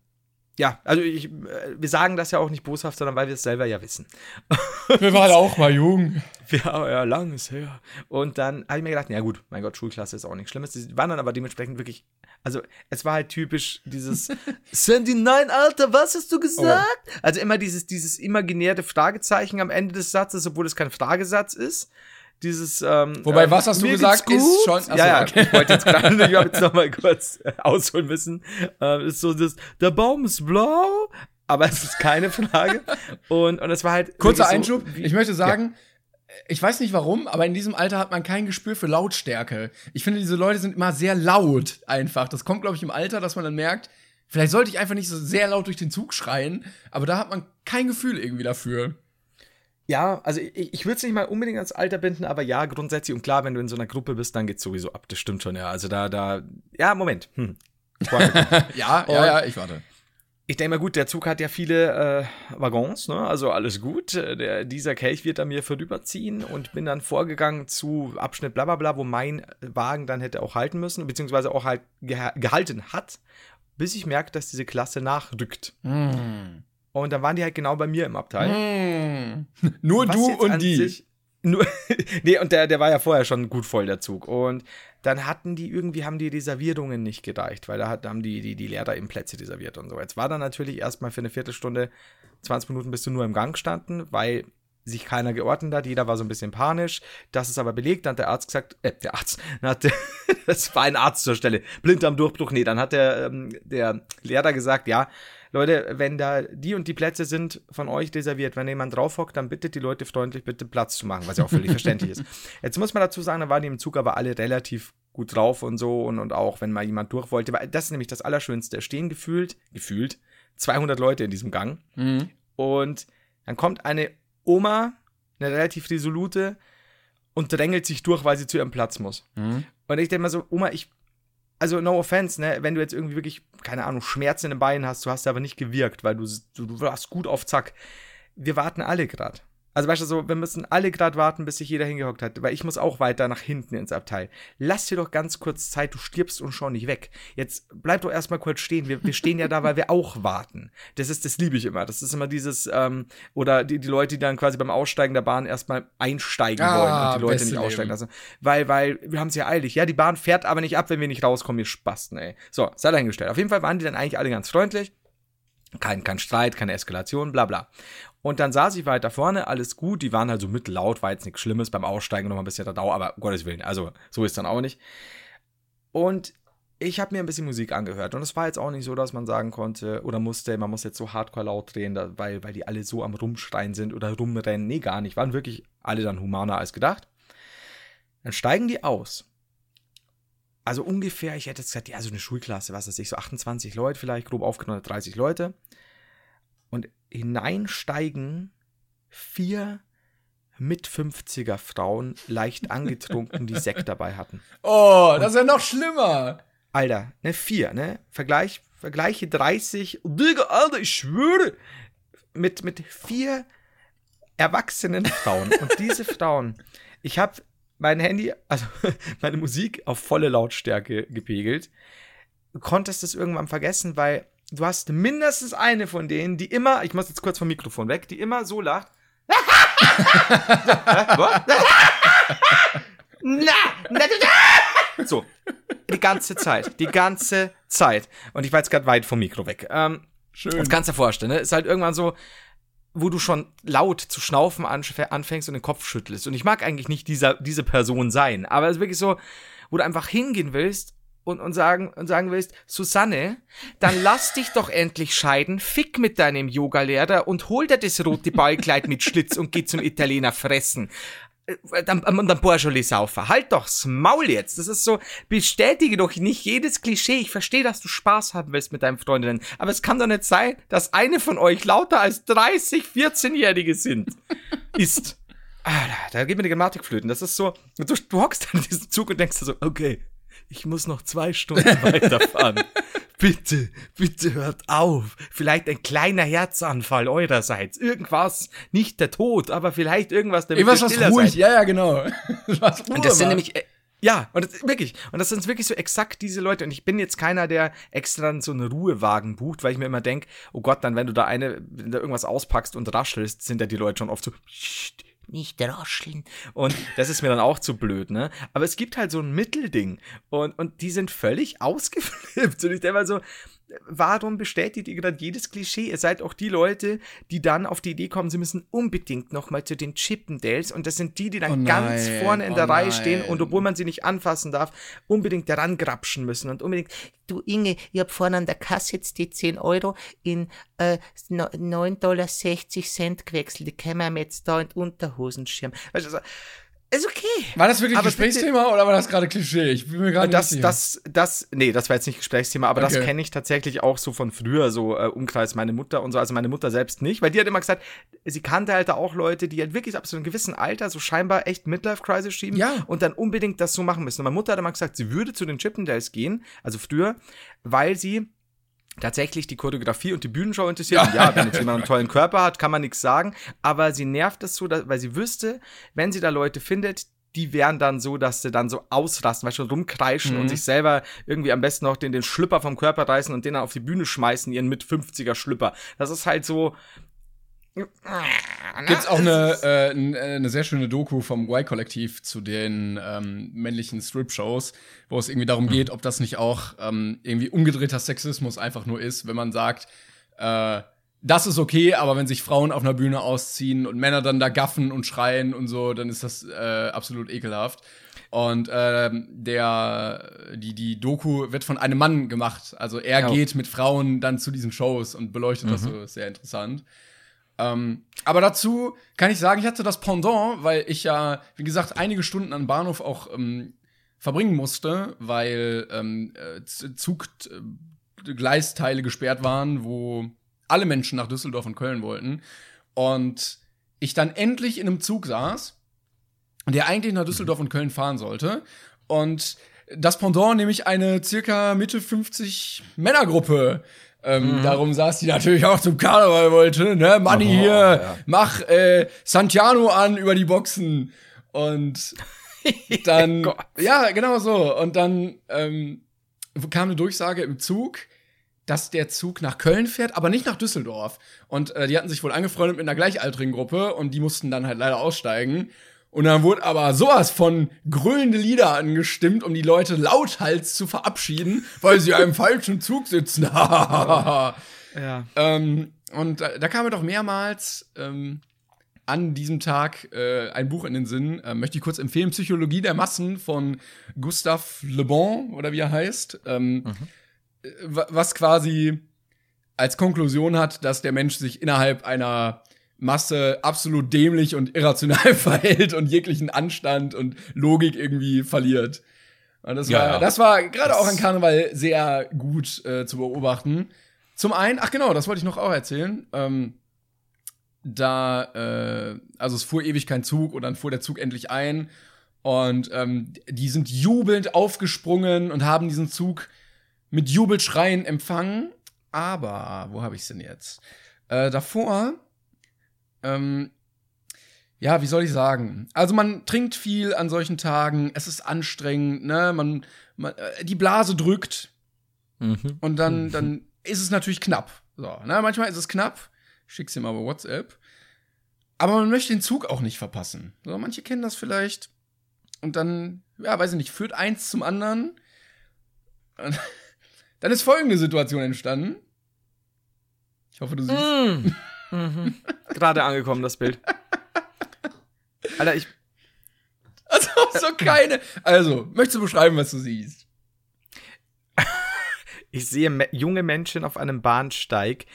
Ja, also ich, äh, wir sagen das ja auch nicht boshaft, sondern weil wir es selber ja wissen. [LAUGHS] Wir waren auch mal jung. Ja, ja, lang ist her. Und dann habe ich mir gedacht, ja gut, mein Gott, Schulklasse ist auch nichts Schlimmes. Die waren dann aber dementsprechend wirklich, also es war halt typisch dieses [LAUGHS] Sandy, nein, Alter, was hast du gesagt? Also immer dieses, dieses imaginäre Fragezeichen am Ende des Satzes, obwohl es kein Fragesatz ist. Dieses, ähm, Wobei, ähm, was hast du gesagt, geht's ist gut. schon- Achso, ja, ja, okay. ich wollte jetzt [LAUGHS] gerade, ich habe jetzt noch mal kurz äh, ausholen müssen. Ähm, ist so das, der Baum ist blau, aber es ist keine Frage. Und, und es war halt. Kurzer wirklich so, Einschub. ich möchte sagen, ich weiß nicht warum, aber in diesem Alter hat man kein Gespür für Lautstärke. Ich finde, diese Leute sind immer sehr laut einfach. Das kommt, glaube ich, im Alter, dass man dann merkt, vielleicht sollte ich einfach nicht so sehr laut durch den Zug schreien, aber da hat man kein Gefühl irgendwie dafür. Ja, also ich, ich würde es nicht mal unbedingt ans Alter binden, aber ja, grundsätzlich und klar, wenn du in so einer Gruppe bist, dann geht's sowieso ab. Das stimmt schon, ja. Also da, da, ja, Moment. Hm. Ich, warte. [LAUGHS] Ja, Und- ja, ja, ich warte. ich denke mal, gut, der Zug hat ja viele äh, Waggons, ne? Also alles gut. Äh, Der, dieser Kelch wird an mir vorüberziehen und bin dann vorgegangen zu Abschnitt bla bla bla, wo mein Wagen dann hätte auch halten müssen, beziehungsweise auch halt geha gehalten hat, bis ich merke, dass diese Klasse nachrückt. Hm. Und dann waren die halt genau bei mir im Abteil. Hm. [LAUGHS] Nur Was du und die. Nur, [LAUGHS] nee, und der, der war ja vorher schon gut voll, der Zug. Und dann hatten die irgendwie, haben die Reservierungen nicht gereicht, weil da hat, haben die, die, die Lehrer eben Plätze reserviert und so. Jetzt war dann natürlich erstmal für eine Viertelstunde, 20 Minuten bist du nur im Gang gestanden, weil sich keiner geordnet hat, jeder war so ein bisschen panisch. Das ist aber belegt, dann hat der Arzt gesagt, äh, der Arzt, [LAUGHS] dann hat der, das war ein Arzt zur Stelle, blind am Durchbruch, nee, dann hat der, ähm, der Lehrer gesagt, ja, Leute, wenn da die und die Plätze sind von euch reserviert, wenn jemand draufhockt, dann bittet die Leute freundlich, bitte Platz zu machen, was ja auch völlig verständlich ist. [LAUGHS] Jetzt muss man dazu sagen, da waren die im Zug aber alle relativ gut drauf und so und, und auch, wenn mal jemand durch wollte, weil das ist nämlich das Allerschönste. Stehen gefühlt, gefühlt 200 Leute in diesem Gang Mhm. und dann kommt eine Oma, eine relativ resolute, und drängelt sich durch, weil sie zu ihrem Platz muss. Mhm. Und ich denke mal so, Oma, ich, also no offense, ne, wenn du jetzt irgendwie wirklich, keine Ahnung, Schmerzen in den Beinen hast, du hast aber nicht gewirkt, weil du, du, du warst gut auf Zack. Wir warten alle gerade. Also weißt du so, wir müssen alle gerade warten, bis sich jeder hingehockt hat, weil ich muss auch weiter nach hinten ins Abteil. Lass dir doch ganz kurz Zeit, du stirbst und schon nicht weg. Jetzt bleib doch erstmal kurz stehen. Wir, wir stehen ja da, weil wir auch warten. Das ist, das liebe ich immer. Das ist immer dieses, ähm, oder die, die Leute, die dann quasi beim Aussteigen der Bahn erstmal einsteigen Ah, wollen und die Leute nicht aussteigen lassen. Weil, weil, wir haben es ja eilig. Ja, die Bahn fährt aber nicht ab, wenn wir nicht rauskommen, ihr Spasten, ey. So, sei dahingestellt. Auf jeden Fall waren die dann eigentlich alle ganz freundlich. Kein, kein Streit, keine Eskalation, bla bla. Und dann saß ich weiter vorne, alles gut, die waren halt so mittellaut, war jetzt nichts Schlimmes, beim Aussteigen noch mal ein bisschen da Dau, aber um Gottes Willen, also so ist dann auch nicht. Und ich habe mir ein bisschen Musik angehört und es war jetzt auch nicht so, dass man sagen konnte oder musste, man muss jetzt so hardcore laut drehen, weil, weil die alle so am Rumschreien sind oder rumrennen. Nee, gar nicht. Waren wirklich alle dann humaner als gedacht. Dann steigen die aus. Also ungefähr, ich hätte jetzt gesagt, ja, so eine Schulklasse, was weiß ich, so 28 Leute vielleicht, grob aufgenommen 30 Leute. Und hineinsteigen vier mit 50er Frauen, leicht [LAUGHS] angetrunken, die Sekt dabei hatten. Oh, das ist ja noch schlimmer. Alter, ne, vier, ne? Vergleich, vergleiche 30, Digga, Alter, ich schwöre, mit, mit vier erwachsenen Frauen. Und diese Frauen, ich habe mein Handy, also [LAUGHS] meine Musik auf volle Lautstärke gepegelt. Du konntest es irgendwann vergessen, weil du hast mindestens eine von denen, die immer, ich muss jetzt kurz vom Mikrofon weg, die immer so lacht. [LAUGHS] so, die ganze Zeit, die ganze Zeit. Und ich war jetzt gerade weit vom Mikro weg. Ähm, Schön. das kannst du dir vorstellen, ne? Ist halt irgendwann so, wo du schon laut zu schnaufen anf- anfängst und den Kopf schüttelst. Und ich mag eigentlich nicht dieser, diese Person sein, aber es ist wirklich so, wo du einfach hingehen willst und, und, sagen, und sagen willst, Susanne, dann lass dich doch endlich scheiden, fick mit deinem Yogalehrer und hol dir das rote Ballkleid mit Schlitz und geh zum Italiener fressen. Äh, Dann, und dann Borjoli saufen. Halt doch's Maul jetzt. Das ist so, bestätige doch nicht jedes Klischee. Ich verstehe, dass du Spaß haben willst mit deinen Freundinnen. Aber es kann doch nicht sein, dass eine von euch lauter als 30, 14-Jährige sind. Ist. Alter, da geht mir die Grammatik flöten. Das ist so, du, du hockst dann in diesem Zug und denkst so, okay, ich muss noch zwei Stunden [LAUGHS] weiterfahren. bitte, bitte hört auf. Vielleicht ein kleiner Herzanfall eurerseits. Irgendwas, nicht der Tod, aber vielleicht irgendwas, damit Irgendwas, was ruhig, seid. ja, ja, genau. [LAUGHS] was Ruhe Und das sind nämlich, äh, ja, und das, wirklich, und das sind wirklich so exakt diese Leute. Und ich bin jetzt keiner, der extra so einen Ruhewagen bucht, weil ich mir immer denke, oh Gott, dann, wenn du da eine, wenn du irgendwas auspackst und raschelst, sind ja die Leute schon oft so, "Psst, nicht rascheln. Und das ist mir dann auch zu blöd, ne? Aber es gibt halt so ein Mittelding. Und, und die sind völlig [LAUGHS] ausgeflippt. Und ich denke mal so, warum bestätigt ihr gerade jedes Klischee? Ihr seid auch die Leute, die dann auf die Idee kommen, sie müssen unbedingt nochmal zu den Chippendales. Und das sind die, die dann Oh ganz vorne in oh der Reihe nein. stehen und obwohl man sie nicht anfassen darf, unbedingt daran grapschen müssen und unbedingt, Du Inge, ich hab vorne an der Kasse jetzt die 10 Euro in äh, 9,60 Dollar gewechselt. Die können wir ihm jetzt da in den Unterhosenschirm. weißt du, so, ist okay. War das wirklich Aber Gesprächsthema oder war das gerade Klischee? Ich bin mir gerade nicht das, sicher. das, das, nee, das war jetzt nicht Gesprächsthema, aber das Okay. kenne ich tatsächlich auch so von früher, so äh, Umkreis meine Mutter und so, also meine Mutter selbst nicht, weil die hat immer gesagt, sie kannte halt da auch Leute, die halt wirklich ab so einem gewissen Alter so scheinbar echt Midlife-Crisis schieben Ja. und dann unbedingt das so machen müssen. Und meine Mutter hat immer gesagt, sie würde zu den Chippendales gehen, also früher, weil sie tatsächlich die Choreografie und die Bühnenshow interessiert. Und ja, wenn jetzt jemand einen tollen Körper hat, kann man nichts sagen. Aber sie nervt es so, dass, weil sie wüsste, wenn sie da Leute findet, die wären dann so, dass sie dann so ausrasten, weißt du, rumkreischen Mhm. und sich selber irgendwie am besten noch den, den Schlüpper vom Körper reißen und den dann auf die Bühne schmeißen, ihren mit 50er Schlüpper. Das ist halt so, Gibt's auch eine, äh, äh, eine sehr schöne Doku vom Y-Kollektiv zu den ähm, männlichen Strip-Shows, wo es irgendwie darum geht, ob das nicht auch ähm, irgendwie umgedrehter Sexismus einfach nur ist, wenn man sagt, äh, das ist okay, aber wenn sich Frauen auf einer Bühne ausziehen und Männer dann da gaffen und schreien und so, dann ist das äh, absolut ekelhaft. Und ähm, der, die, die Doku wird von einem Mann gemacht. Also er Ja. geht mit Frauen dann zu diesen Shows und beleuchtet das so, sehr interessant. Ähm, aber dazu kann ich sagen, ich hatte das Pendant, weil ich ja, wie gesagt, einige Stunden am Bahnhof auch ähm, verbringen musste, weil ähm, äh, Zuggleisteile gesperrt waren, wo alle Menschen nach Düsseldorf und Köln wollten. Und ich dann endlich in einem Zug saß, der eigentlich nach Düsseldorf und Köln fahren sollte. Und das Pendant, nämlich eine circa Mitte 50 Männergruppe. Ähm, Darum saß die natürlich auch zum Karneval wollte, ne? Manni hier, ja. mach äh, Santiano an über die Boxen. Und [LAUGHS] dann, ja, genau so. Und dann ähm, kam eine Durchsage im Zug, dass der Zug nach Köln fährt, aber nicht nach Düsseldorf. Und äh, die hatten sich wohl angefreundet mit einer gleichaltrigen Gruppe und die mussten dann halt leider aussteigen. Und dann wurde aber sowas von grölende Lieder angestimmt, um die Leute lauthals zu verabschieden, weil sie im falschen Zug sitzen. [LAUGHS] Ja. ähm, und da, da kam mir doch mehrmals ähm, an diesem Tag äh, ein Buch in den Sinn. Äh, möchte ich kurz empfehlen: Psychologie der Massen von Gustave Le Bon oder wie er heißt. Ähm, äh, wa- Was quasi als Konklusion hat, dass der Mensch sich innerhalb einer Masse absolut dämlich und irrational [LAUGHS] verhält und jeglichen Anstand und Logik irgendwie verliert. Und das Ja, war, ja. das war gerade auch an Karneval sehr gut äh, zu beobachten. Zum einen, ach genau, das wollte ich noch auch erzählen. Ähm, da, äh, also es fuhr ewig kein Zug und dann fuhr der Zug endlich ein. Und ähm, die sind jubelnd aufgesprungen und haben diesen Zug mit Jubelschreien empfangen. Aber, wo habe ich denn jetzt? Äh, davor, ähm, ja, wie soll ich sagen? Also man trinkt viel an solchen Tagen, es ist anstrengend, ne? Man, man äh, die Blase drückt Mhm. und dann, dann ist es natürlich knapp. So, ne? Manchmal ist es knapp. Schick's ihm aber WhatsApp. Aber man möchte den Zug auch nicht verpassen. So, manche kennen das vielleicht. Und dann, ja, weiß ich nicht, führt eins zum anderen. Und [LAUGHS] dann ist folgende Situation entstanden. Ich hoffe, du siehst. Mhm. Mhm. Gerade angekommen, das Bild. Alter, ich. Also so keine. Also, möchtest du beschreiben, was du siehst? Ich sehe me junge Menschen auf einem Bahnsteig,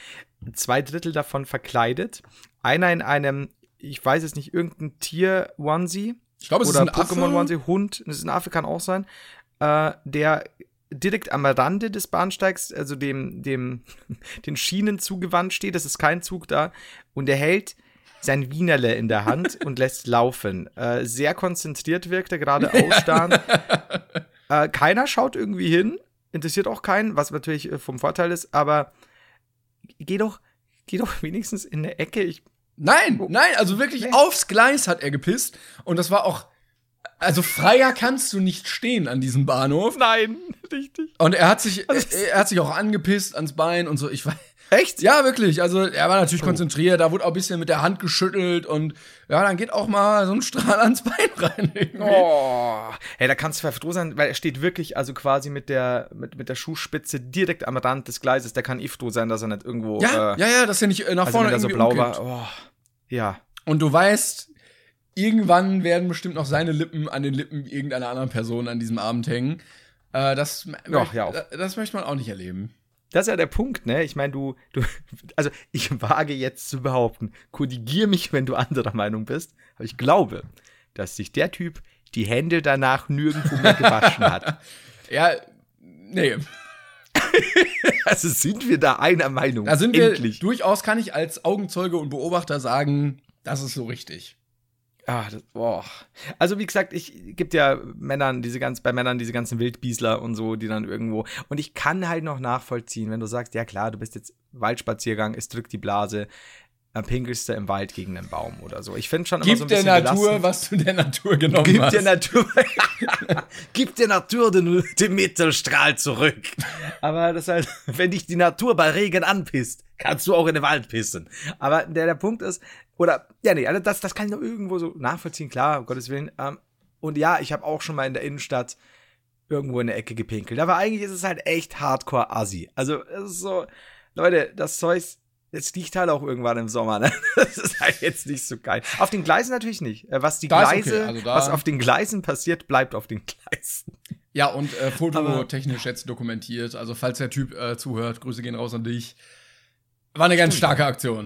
zwei Drittel davon verkleidet, einer in einem, ich weiß es nicht, irgendein Tier-Onesie Ich glaube, es oder ist ein Affe. Pokémon-Onesie, Hund, das ist ein Affe, kann auch sein, äh, der direkt am Rande des Bahnsteigs, also dem, dem, [LAUGHS] den Schienen zugewandt steht, das ist kein Zug da, und er hält sein Wienerle in der Hand [LAUGHS] und lässt laufen. Äh, sehr konzentriert wirkt er gerade ausstarrend. äh, keiner schaut irgendwie hin, interessiert auch keinen, was natürlich äh, vom Vorteil ist, aber geh doch, geh doch [LAUGHS] wenigstens in der Ecke. Ich, Nein, nein, also wirklich aufs Gleis hat er gepisst. Und das war auch. Also freier kannst du nicht stehen an diesem Bahnhof. nein, [LAUGHS] richtig. Und er hat sich, [LAUGHS] er hat sich auch angepisst ans Bein und so. Ich weiß. Echt? Ja, wirklich. Also er war natürlich konzentriert, da wurde auch ein bisschen mit der Hand geschüttelt und ja, dann geht auch mal so ein Strahl ans Bein rein. Irgendwie. Oh, hey, da kannst du froh sein, weil er steht wirklich also quasi mit der, mit, mit der Schuhspitze direkt am Rand des Gleises. Der kann eh froh sein, dass er nicht irgendwo. Ja, äh, ja, ja, dass er nicht äh, nach also vorne wenn er so blau umkippt. war. Oh, ja. Und du weißt, irgendwann werden bestimmt noch seine Lippen an den Lippen irgendeiner anderen Person an diesem Abend hängen. Äh, das, Ja, ja, auf. das möchte man auch nicht erleben. Das ist ja der Punkt, ne? Ich meine, du, du, also ich wage jetzt zu behaupten, korrigier mich, wenn du anderer Meinung bist, aber ich glaube, dass sich der Typ die Hände danach nirgendwo mehr gewaschen hat. [LAUGHS] Ja, nee. [LAUGHS] Also sind wir da einer Meinung. Da sind wir Endlich. durchaus, kann ich als Augenzeuge und Beobachter sagen, das ist so richtig. Ah, das, boah. Also wie gesagt, ich gibt ja Männern diese ganz bei Männern diese ganzen Wildbiesler und so, die dann irgendwo und ich kann halt noch nachvollziehen, wenn du sagst, ja klar, du bist jetzt Waldspaziergang, es drückt die Blase, dann pinkelst du im Wald gegen einen Baum oder so. Ich finde schon immer Gib so ein der bisschen Natur, belastend. was du der Natur genommen Gib hast. der Natur, [LAUGHS] gib der Natur den, den Mittelstrahl zurück. Aber das halt, wenn dich die Natur bei Regen anpisst, kannst du auch in den Wald pissen. Aber der, der Punkt ist, oder, ja, nee, also das, das kann ich noch irgendwo so nachvollziehen, klar, um Gottes Willen. Ähm, und ja, ich habe auch schon mal in der Innenstadt irgendwo in der Ecke gepinkelt. Aber eigentlich ist es halt echt hardcore assi. Also, es ist so, Leute, das Zeug, es liegt halt auch irgendwann im Sommer, ne? [LAUGHS] Das ist halt jetzt nicht so geil. Auf den Gleisen natürlich nicht. Äh, Was die Da ist okay, Gleise, also was auf den Gleisen passiert, bleibt auf den [LAUGHS] Gleisen. Ja, und äh, fototechnisch jetzt dokumentiert. Also, falls der Typ äh, zuhört, Grüße gehen raus an dich. War eine ganz starke Aktion.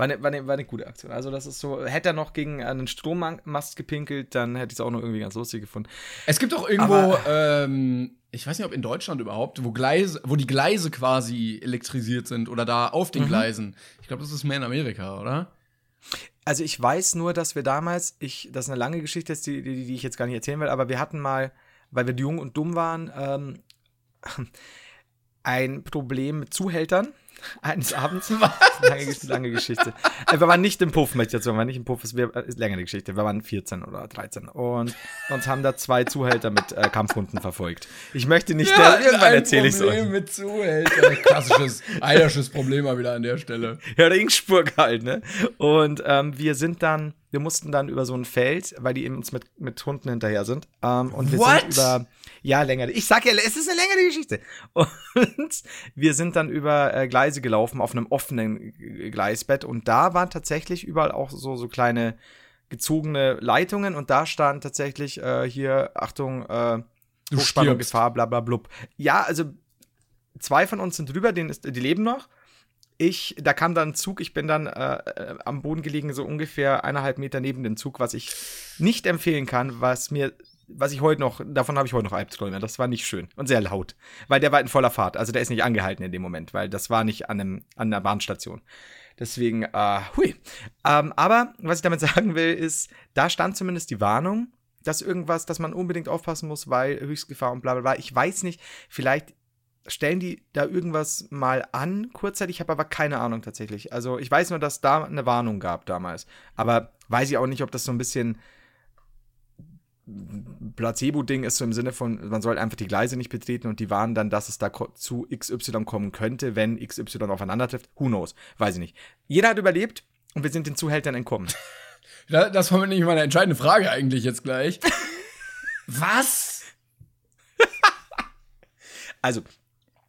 War eine, war, eine, war eine gute Aktion. Also, das ist so, hätte er noch gegen einen Strommast gepinkelt, dann hätte ich es auch noch irgendwie ganz lustig gefunden. Es gibt auch irgendwo, ähm, ich weiß nicht, ob in Deutschland überhaupt, wo Gleise, wo die Gleise quasi elektrisiert sind oder da auf den Gleisen. Ich glaube, das ist mehr in Amerika, oder? Also ich weiß nur, dass wir damals, ich, das ist eine lange Geschichte, die, die, die ich jetzt gar nicht erzählen will, aber wir hatten mal, weil wir jung und dumm waren, ähm, [LAUGHS] ein Problem mit Zuhältern eines Abends. [LAUGHS] Lange, Gesch- lange Geschichte. Äh, Wir waren nicht im Puff, möchte ich jetzt sagen. Wir waren nicht im Puff, es wär- ist länger die Geschichte. Wir waren 14 oder 13 und uns haben da zwei Zuhälter mit äh, Kampfhunden verfolgt. Ich möchte nicht, der, irgendwann erzähle ich es euch. Mit Zuhälter. Klassisches eierisches Problem mal wieder an der Stelle. [LAUGHS] Ja, Ringsburg halt, ne? Und ähm, wir sind dann, wir mussten dann über so ein Feld, weil die eben uns mit, mit Hunden hinterher sind. Ähm, und wir What? sind über, ja, länger. Ich sag ja, es ist eine längere Geschichte. [LAUGHS] Und wir sind dann über äh, Gleise gelaufen auf einem offenen Gleisbett und da waren tatsächlich überall auch so, so kleine gezogene Leitungen und da stand tatsächlich äh, hier, Achtung, äh, Hochspannung. Gefahr, bla bla blub. Ja, also zwei von uns sind drüber, denen ist, die leben noch. Ich, da kam dann ein Zug, ich bin dann äh, äh, am Boden gelegen, so ungefähr eineinhalb Meter neben dem Zug, was ich nicht empfehlen kann, was mir, was ich heute noch, davon habe ich heute noch Albträume. Das war nicht schön und sehr laut, weil der war in voller Fahrt. Also der ist nicht angehalten in dem Moment, weil das war nicht an, einem, an einer Bahnstation. Deswegen, äh, hui. Ähm, aber was ich damit [LAUGHS] sagen will, ist, da stand zumindest die Warnung, dass irgendwas, dass man unbedingt aufpassen muss, weil Höchstgefahr und bla bla bla. Ich weiß nicht, vielleicht stellen die da irgendwas mal an kurzzeitig, ich habe aber keine Ahnung tatsächlich. Also ich weiß nur, dass da eine Warnung gab damals. Aber weiß ich auch nicht, ob das so ein bisschen Placebo-Ding ist, so im Sinne von, man soll einfach die Gleise nicht betreten und die warnen dann, dass es da zu XY kommen könnte, wenn XY aufeinander trifft. Who knows? Weiß ich nicht. Jeder hat überlebt und wir sind den Zuhältern entkommen. [LAUGHS] Da- Das war nämlich meine entscheidende Frage eigentlich jetzt gleich. [LAUGHS] Was? Also,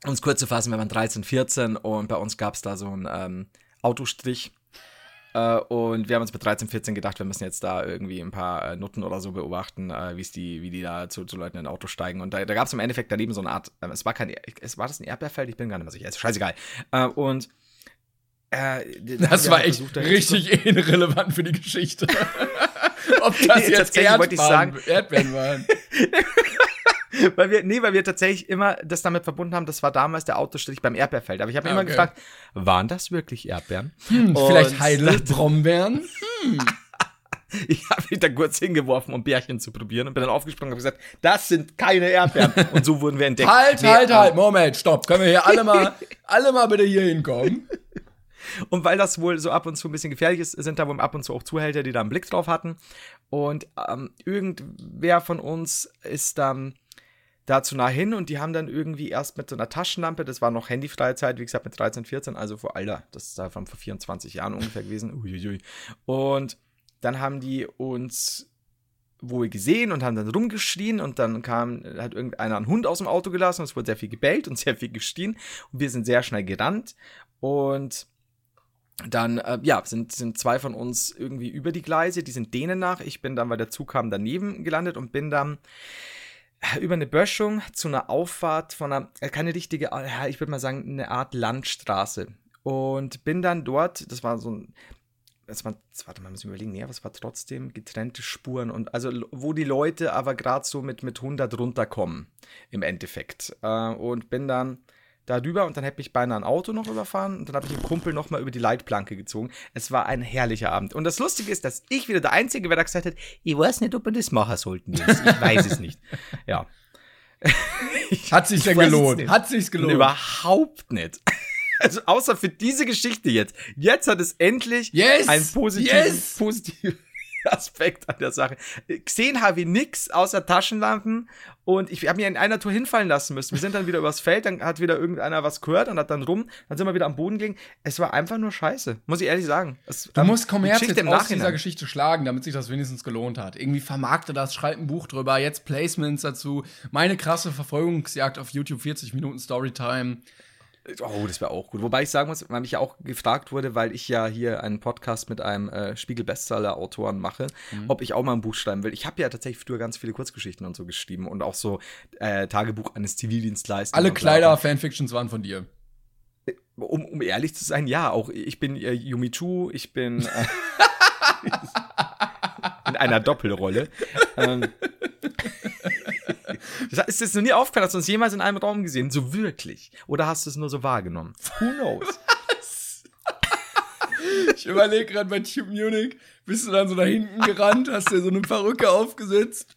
um es kurz zu fassen, wir waren 13, 14 und bei uns gab es da so einen ähm, Autostrich. Äh, und wir haben uns mit 13, 14 gedacht, wir müssen jetzt da irgendwie ein paar äh, Nutten oder so beobachten, äh, wie's die, wie die da zu, zu Leuten in ein Auto steigen. Und da, da gab es im Endeffekt daneben so eine Art, äh, es war kein, es war das ein Erdbeerfeld, ich bin gar nicht mehr sicher, ist scheißegal. Äh, und äh, da Das war echt versucht, da richtig [LAUGHS] irrelevant für die Geschichte. [LAUGHS] Ob das Nee, jetzt ich sagen- Erdbeeren waren. [LAUGHS] [LAUGHS] weil wir, nee, weil wir tatsächlich immer das damit verbunden haben, das war damals der Autostrich beim Erdbeerfeld. Aber ich habe Ah, immer okay. gefragt, waren das wirklich Erdbeeren? Hm, vielleicht Heidel, [LAUGHS] Brombeeren. [LAUGHS] Ich habe mich da kurz hingeworfen, um Bärchen zu probieren und bin dann aufgesprungen und habe gesagt, das sind keine Erdbeeren. Und so wurden wir entdeckt. Halt, Nee, halt, ähm, halt, Moment, stopp. Können wir hier alle mal, alle mal bitte hier hinkommen? Und weil das wohl so ab und zu ein bisschen gefährlich ist, sind da wohl ab und zu auch Zuhälter, die da einen Blick drauf hatten. Und ähm, irgendwer von uns ist dann dazu nah hin und die haben dann irgendwie erst mit so einer Taschenlampe, das war noch handyfreie Zeit, wie gesagt, mit 13, 14, also vor Alter, das ist da vor 24 Jahren ungefähr gewesen. Uiuiui. Und dann haben die uns wohl gesehen und haben dann rumgeschrien und dann kam, hat irgendeiner einen Hund aus dem Auto gelassen und es wurde sehr viel gebellt und [LAUGHS] sehr viel geschrien und wir sind sehr schnell gerannt und dann, äh, ja, sind, sind zwei von uns irgendwie über die Gleise, die sind denen nach. Ich bin dann, weil der Zug kam, daneben gelandet und bin dann über eine Böschung zu einer Auffahrt von einer, äh, keine richtige, äh, ich würde mal sagen, eine Art Landstraße. Und bin dann dort, das war so ein, das war, warte mal, muss ich überlegen, nee, es war trotzdem getrennte Spuren und also wo die Leute aber gerade so mit, mit 100 runterkommen im Endeffekt. Äh, und bin dann da drüber und dann hätte mich beinahe ein Auto noch überfahren und dann habe ich den Kumpel noch mal über die Leitplanke gezogen. Es war ein herrlicher Abend. Und das Lustige ist, dass ich wieder der Einzige war, der gesagt hat, ich weiß nicht, ob wir das machen sollten. Ich weiß es nicht. Ja. [LAUGHS] Hat sich denn gelohnt? Hat sich's gelohnt? Überhaupt nicht. [LAUGHS] Also außer für diese Geschichte jetzt. Jetzt hat es endlich Yes! einen positiven, Yes! positiven [LAUGHS] Aspekt an der Sache. Gesehen habe ich nix außer Taschenlampen und ich habe mir in einer Tour hinfallen lassen müssen. Wir sind dann wieder übers Feld, dann hat wieder irgendeiner was gehört und hat dann rum, dann sind wir wieder am Boden gelegen. Es war einfach nur scheiße, muss ich ehrlich sagen. Es, Du ähm, musst Kommerz jetzt aus dieser Geschichte schlagen, damit sich das wenigstens gelohnt hat. Irgendwie vermarkte das, schreib ein Buch drüber, jetzt Placements dazu. Meine krasse Verfolgungsjagd auf YouTube, 40 Minuten Storytime. Oh, das wäre auch gut. Wobei ich sagen muss, weil mich ja auch gefragt wurde, weil ich ja hier einen Podcast mit einem äh, Spiegel-Bestseller-Autoren mache, Mhm. ob ich auch mal ein Buch schreiben will. Ich habe ja tatsächlich früher ganz viele Kurzgeschichten und so geschrieben und auch so äh, Tagebuch eines Zivildienstleisters. Alle Kleider-Fanfictions waren von dir. bla. Um, um ehrlich zu sein, ja, auch ich bin äh, Yumi Chu, ich bin äh, [LAUGHS] [LAUGHS] einer Doppelrolle. ähm, das ist jetzt noch nie aufgefallen, hast du uns jemals in einem Raum gesehen? So wirklich? Oder hast du es nur so wahrgenommen? Who knows? Ich überlege gerade bei Tube Munich, bist du dann so da hinten gerannt, hast dir so eine Perücke aufgesetzt.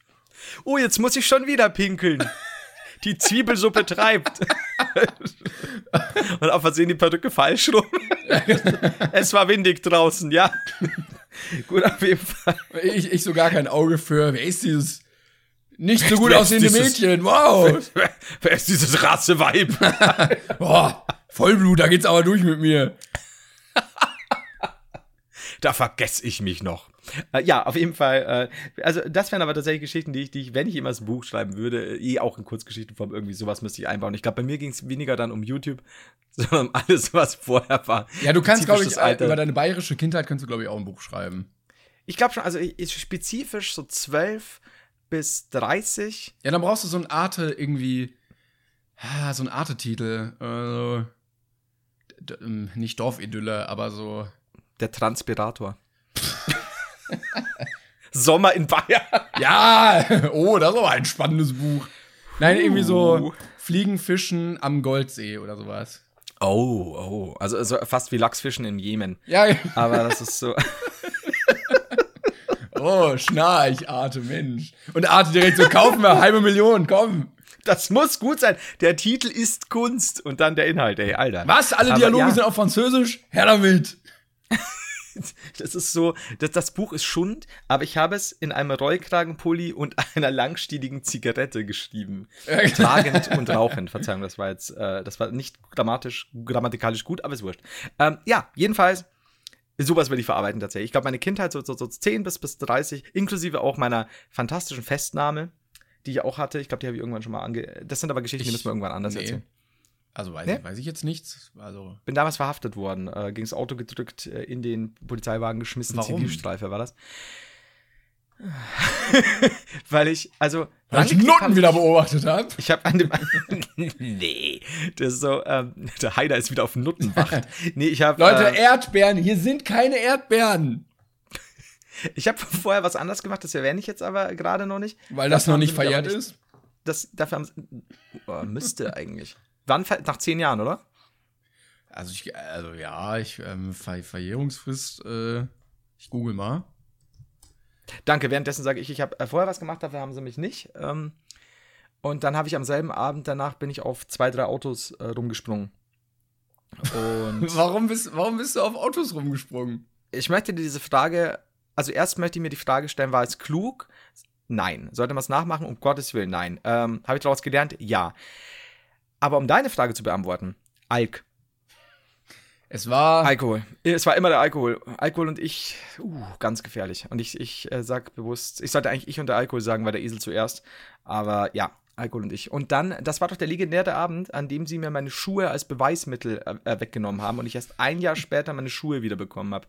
Oh, jetzt muss ich schon wieder pinkeln. Die Zwiebelsuppe treibt. Und auf Versehen die Perücke falsch rum. es war windig draußen, ja. Gut, auf jeden Fall. Ich, ich so gar kein Auge für, wer ist dieses nicht so gut Wer aussehende dieses- Mädchen? Wow! Wer ist dieses Rasseweib? [LAUGHS] Boah, Vollblut, da geht's aber durch mit mir. Da vergesse ich mich noch. Äh, ja, auf jeden Fall. Äh, also, das wären aber tatsächlich Geschichten, die ich, die ich, wenn ich jemals ein Buch schreiben würde, eh auch in Kurzgeschichtenform irgendwie sowas müsste ich einbauen. Ich glaube, bei mir ging es weniger dann um YouTube, [LAUGHS] sondern um alles, was vorher war. Ja, du kannst, glaube ich, Alter. über deine bayerische Kindheit kannst du, glaube ich, auch ein Buch schreiben. Ich glaube schon, also spezifisch so 12 bis 30. Ja, dann brauchst du so ein Arte irgendwie, so ein Arte-Titel. Also, ähm, nicht Dorfidylle, aber so. Der Transpirator. Sommer in Bayern. Ja, oh, das ist aber ein spannendes Buch. Nein, irgendwie so Fliegen, Fischen am Goldsee oder sowas. Oh, oh. Also, also fast wie Lachsfischen in Jemen. Ja, Aber das ist so. [LAUGHS] oh, Schnarch, Arte, Mensch. Und Arte direkt so, kaufen wir, halbe Million, komm. Das muss gut sein. Der Titel ist Kunst und dann der Inhalt, ey, Alter. Was? Alle Aber Dialoge ja. sind auf Französisch? Her damit. [LAUGHS] Das ist so, das, das Buch ist Schund, aber ich habe es in einem Rollkragenpulli und [LAUGHS] einer langstieligen Zigarette geschrieben. Tragend und rauchend. Verzeihung, das war jetzt, äh, das war nicht grammatisch, grammatikalisch gut, aber ist wurscht. Ähm, ja, jedenfalls, sowas will ich verarbeiten tatsächlich. Ich glaube, meine Kindheit, so, so, so 10 bis, bis 30, inklusive auch meiner fantastischen Festnahme, die ich auch hatte. Ich glaube, die habe ich irgendwann schon mal ange. Das sind aber Geschichten, die Ich- müssen wir irgendwann anders nee. erzählen. Also weiß, Nee? ich, weiß ich jetzt nichts. Also, Bin damals verhaftet worden, äh, gegen das Auto gedrückt, äh, in den Polizeiwagen geschmissen, Warum? Zivilstreife war das. [LAUGHS] Weil ich, also. weil ich angeklickt Noten wieder ich- beobachtet habe. Ich habe an dem. [LAUGHS] nee. Das ist so, ähm, der Heider ist wieder auf Nuttenwacht. [LAUGHS] Nee, ich habe. Leute, äh, Erdbeeren, hier sind keine Erdbeeren. ich habe vorher was anderes gemacht, das erwähne ich jetzt aber gerade noch nicht. Weil das Dafür noch nicht verjährt nicht- ist. Das, dafür haben sie, oh, müsste eigentlich. Wann? Nach zehn Jahren, oder? Also, ich, also ja, ich, ähm, Ver Verjährungsfrist, äh, ich google mal. Danke, währenddessen sage ich, ich habe äh, vorher was gemacht, dafür haben sie mich nicht. Ähm, und dann habe ich am selben Abend danach bin ich auf zwei, drei Autos äh, rumgesprungen. Und [LAUGHS] Warum bist, warum bist du auf Autos rumgesprungen? ich möchte dir diese Frage, also erst möchte ich mir die Frage stellen, war es klug? Nein. Sollte man es nachmachen? Um Gottes Willen, nein. Ähm, habe ich daraus gelernt? Ja. Aber um deine Frage zu beantworten, Alk. Es war. Alkohol. Es war immer der Alkohol. Alkohol und ich, uh, ganz gefährlich. Und ich, ich äh, sag bewusst, ich sollte eigentlich ich und der Alkohol sagen, weil der Esel zuerst. Aber ja, Alkohol und ich. Und dann, das war doch der legendäre Abend, an dem sie mir meine Schuhe als Beweismittel äh, äh, weggenommen haben und ich erst ein Jahr später meine Schuhe wiederbekommen habe.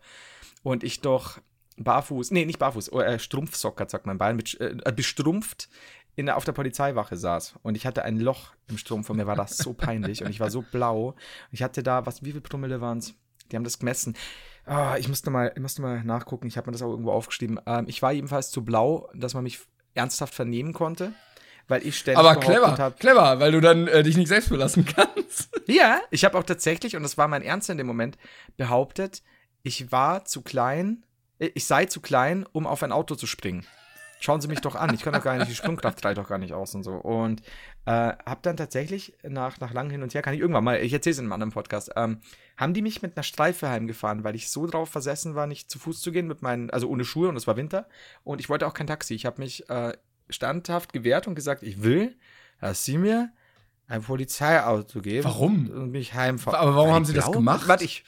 Und ich doch barfuß, nee, nicht barfuß, oh, äh, Strumpfsocker, sagt mein Bein, mit, äh, bestrumpft in, auf der Polizeiwache saß. Und ich hatte ein Loch im Strumpf und mir war das so peinlich und ich war so blau. Ich hatte da, was, wie viel Promille waren es? Die haben das gemessen. Ah, ich musste mal, ich musste mal nachgucken. Ich habe mir das auch irgendwo aufgeschrieben. Ähm, ich war jedenfalls zu blau, dass man mich ernsthaft vernehmen konnte, weil ich ständig aber clever, hab- clever, weil du dann äh, dich nicht selbst belassen [LAUGHS] kannst. ja, ich habe auch tatsächlich, und das war mein Ernst in dem Moment, behauptet, ich war zu klein, äh, ich sei zu klein, um auf ein Auto zu springen. Schauen Sie mich doch an. Ich kann doch gar nicht, die Sprungkraft reicht doch gar nicht aus und so. Und äh, hab dann tatsächlich nach, nach langem Hin und Her, kann ich irgendwann mal, ich erzähle es in einem anderen Podcast, ähm, haben die mich mit einer Streife heimgefahren, weil ich so drauf versessen war, nicht zu Fuß zu gehen mit meinen, also ohne Schuhe und es war Winter. Und ich wollte auch kein Taxi. Ich habe mich äh, standhaft gewehrt und gesagt, ich will, dass Sie mir ein Polizeiauto geben. Warum? Und mich heimfahren. Aber warum Weil haben Sie das glaube- gemacht? Warte, ich.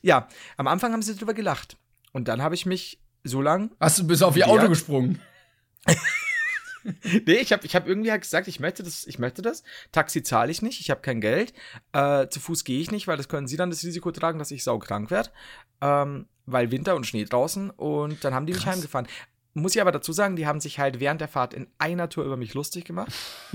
Ja, am Anfang haben sie drüber gelacht. Und dann habe ich mich so lang Hast du bis auf ihr. Auto gesprungen? [LAUGHS] Nee, ich habe ich hab irgendwie halt gesagt, ich möchte das, ich möchte das. Taxi zahle ich nicht, ich habe kein Geld. Äh, zu Fuß gehe ich nicht, weil das können sie dann das Risiko tragen, dass ich saukrank werde. Ähm, weil Winter und Schnee draußen und dann haben die mich Krass. heimgefahren. Muss ich aber dazu sagen, die haben sich halt während der Fahrt in einer Tour über mich lustig gemacht.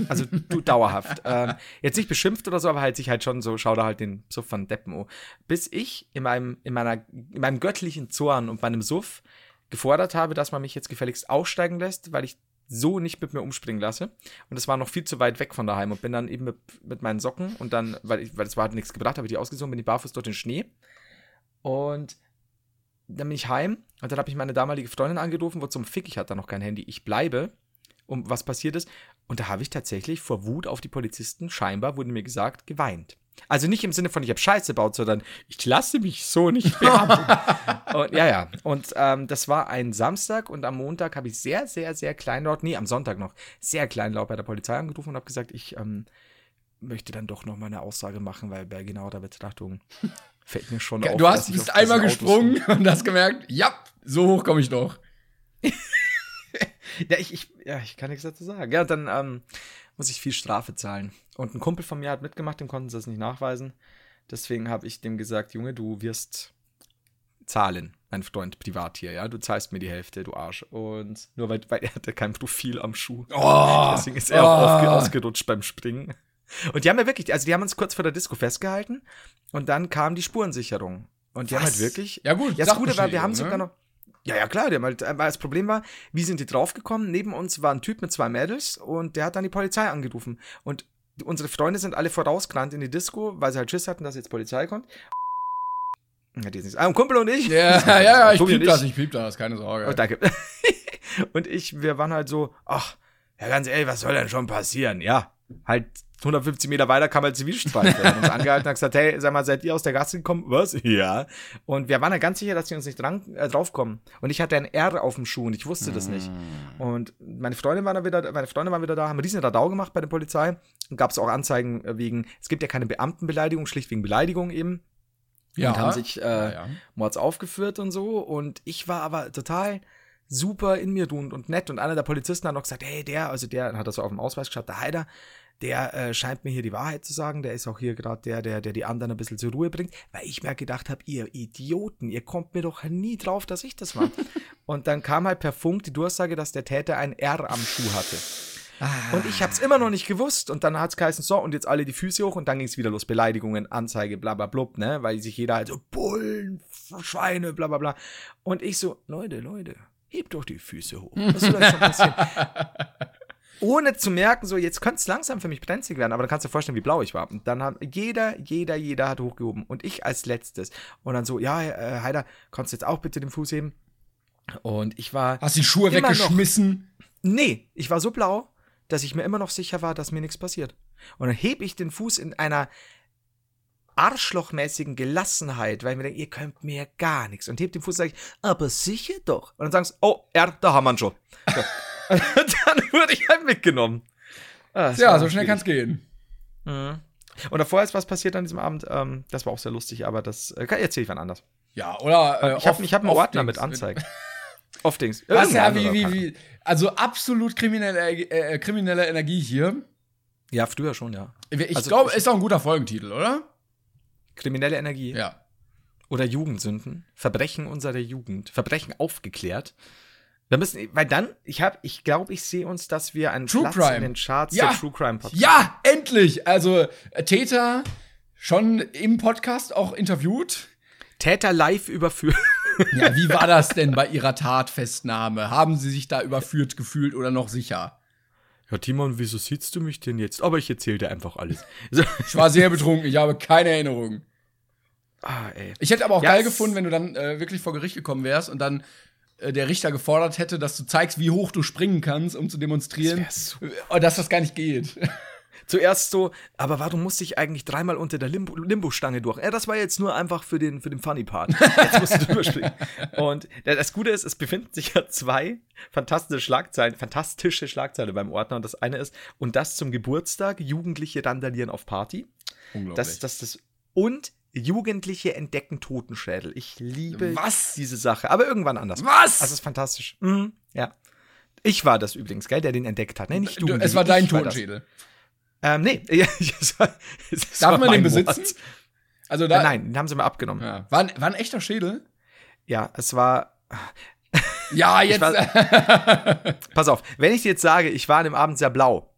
Also du [LAUGHS] dauerhaft. Ähm, jetzt nicht beschimpft oder so, aber halt sich halt schon so, schau da halt den Suff von Deppen oh. Bis ich in meinem, in meiner, in meinem göttlichen Zorn und meinem Suff gefordert habe, dass man mich jetzt gefälligst aussteigen lässt, weil ich so nicht mit mir umspringen lasse. Und es war noch viel zu weit weg von daheim und bin dann eben mit, mit meinen Socken und dann, weil ich, weil es war hat nichts gebracht, habe ich die ausgezogen, bin ich barfuß durch den Schnee. Und dann bin ich heim und dann habe ich meine damalige Freundin angerufen, wo zum Fick, ich hatte da noch kein Handy, ich bleibe, um was passiert ist. Und da habe ich tatsächlich vor Wut auf die Polizisten, scheinbar wurde mir gesagt, geweint. Also nicht im Sinne von, ich habe Scheiße gebaut, sondern ich lasse mich so nicht [LAUGHS] behandeln. und, ja, ja. Und ähm, das war ein Samstag und am Montag habe ich sehr, sehr, sehr kleinlaut, nee, am Sonntag noch, sehr kleinlaut bei der Polizei angerufen und habe gesagt, ich ähm, möchte dann doch noch mal eine Aussage machen, weil bei genauer Betrachtung [LAUGHS] fällt mir schon auf. Du hast, bist einmal diesen Autos- gesprungen und hast gemerkt, ja, so hoch komme ich doch. [LAUGHS] Ja, ich, ich, ja, ich kann nichts dazu sagen. Ja, dann ähm, muss ich viel Strafe zahlen. Und ein Kumpel von mir hat mitgemacht, dem konnten sie das nicht nachweisen. Deswegen habe ich dem gesagt, Junge, du wirst zahlen, mein Freund, privat hier, ja. Du zahlst mir die Hälfte, du Arsch. Und nur weil, weil er hatte kein Profil am Schuh. Oh, Deswegen ist er auch oh. ausgerutscht beim Springen. Und die haben ja wirklich, also die haben uns kurz vor der Disco festgehalten und dann kam die Spurensicherung. Und die haben Was? halt wirklich. Ja, gut, Ja, das Gute war, wir haben ne? sogar noch. Ja, ja, klar, halt, äh, weil das Problem war, wie sind die draufgekommen? Neben uns war ein Typ mit zwei Mädels und der hat dann die Polizei angerufen. Und unsere Freunde sind alle vorausgerannt in die Disco, weil sie halt Schiss hatten, dass jetzt Polizei kommt. Ja, die nicht. Ah, ein Kumpel und ich. Ja, ja, ja, [LAUGHS] ich piep das, ich piep das, keine Sorge. Oh, danke. [LAUGHS] und ich, wir waren halt so, ach, ja, ganz ehrlich, was soll denn schon passieren? Ja, halt 150 Meter weiter kam halt Zivilstreife. Wir haben uns angehalten und gesagt, hey, sag mal, seid ihr aus der Gasse gekommen? Was? [LAUGHS] Ja. Und wir waren halt ganz sicher, dass die uns nicht dran, äh, draufkommen. Und ich hatte ein R auf dem Schuh und ich wusste das nicht. Und meine Freundin war dann wieder, meine Freunde waren wieder da, haben einen riesen Radau gemacht bei der Polizei. Gab es auch Anzeigen wegen, es gibt ja keine Beamtenbeleidigung, schlicht wegen Beleidigung eben ja, und haben sich äh, ja, ja. Mords aufgeführt und so. Und ich war aber total super in mir ruhend und nett. Und einer der Polizisten hat noch gesagt, hey, der, also der, hat das so auf dem Ausweis geschaut, der Heider, der äh, scheint mir hier die Wahrheit zu sagen. Der ist auch hier gerade der, der, der die anderen ein bisschen zur Ruhe bringt, weil ich mir gedacht habe, ihr Idioten, ihr kommt mir doch nie drauf, dass ich das war. [LAUGHS] und dann kam halt per Funk die Durchsage, dass der Täter ein R am Schuh hatte. Und ich habe es immer noch nicht gewusst. Und dann hat es geheißen, so, und jetzt alle die Füße hoch und dann ging es wieder los. Beleidigungen, Anzeige, bla bla blub, ne? Weil sich jeder halt so, Bullen, Schweine, bla bla bla. Und ich so, Leute, Leute, hebt doch die Füße hoch. Was soll schon passieren? [LAUGHS] Ohne zu merken, so, jetzt könnte es langsam für mich brenzlig werden, aber dann kannst du dir vorstellen, wie blau ich war. Und dann haben jeder, jeder, jeder hat hochgehoben. Und ich als letztes. Und dann so, ja, äh, Heider, kannst du jetzt auch bitte den Fuß heben? Und ich war. Hast die Schuhe Immer noch. weggeschmissen? Nee, ich war so blau, dass ich mir immer noch sicher war, dass mir nichts passiert. Und dann heb ich den Fuß in einer arschlochmäßigen Gelassenheit, weil ich mir denke, ihr könnt mir gar nichts. Und heb den Fuß und sage ich, aber sicher doch. Und dann sagen sie, oh, er, da haben wir ihn schon. So. [LAUGHS] dann wurde ich halt mitgenommen. Ah, Ja, so schnell schwierig. kann's gehen. Mhm. Und davor ist was passiert an diesem Abend. Ähm, das war auch sehr lustig, aber das äh, erzähle ich wann anders. Ja, oder? Äh, ich habe hab einen Ordner mit Anzeigen. Oft Dings. Was ja, wie, wie, wie, also absolut kriminelle, äh, kriminelle Energie hier. Ja, früher schon, ja. Ich Also, glaube, ist auch ein guter Folgentitel, oder? Kriminelle Energie. Ja. oder Jugendsünden, Verbrechen unserer Jugend, Verbrechen aufgeklärt. Wir müssen, weil dann, ich habe, ich glaube, ich sehe uns, dass wir einen True Platz Crime. in den Charts Ja. der True Crime Podcast. Ja, endlich! Also, äh, Täter schon im Podcast auch interviewt. Täter live überführt. Ja, wie war das [LAUGHS] denn bei Ihrer Tatfestnahme? Haben Sie sich da überführt gefühlt oder noch sicher? Ja, Timon, wieso sitzt du mich denn jetzt? Aber ich erzähle dir einfach alles. [LAUGHS] So. Ich war sehr betrunken, ich habe keine Erinnerung. Ah, ey. Ich hätte aber auch Ja, geil gefunden, wenn du dann äh, wirklich vor Gericht gekommen wärst und dann äh, der Richter gefordert hätte, dass du zeigst, wie hoch du springen kannst, um zu demonstrieren, Das äh, dass das gar nicht geht. [LAUGHS] Zuerst so, aber warum musste ich eigentlich dreimal unter der Limbo- Limbo-Stange durch? Ja, das war jetzt nur einfach für den, für den Funny-Part. Jetzt musst du drüber springen. [LAUGHS] Und das Gute ist, es befinden sich ja zwei fantastische Schlagzeilen, fantastische Schlagzeilen beim Ordner. Und das eine ist, und das zum Geburtstag, Jugendliche randalieren auf Party. Das, das, das, und Jugendliche entdecken Totenschädel. Ich liebe Was? diese Sache. Aber irgendwann anders. Was? Das ist fantastisch. Mhm, ja. Ich war das übrigens, gell, der den entdeckt hat. Nee, nicht Du, es war dein Ich das. Ähm, nee. [LAUGHS] Ja, war, [LAUGHS] Darf war man den besitzen? Wort. Also da, nein, den haben sie mir abgenommen. Ja, Ja. War, ein- war ein echter Schädel? es war. [LAUGHS] Ja, jetzt. Pass auf, wenn ich dir jetzt sage, ich war an dem Abend sehr blau.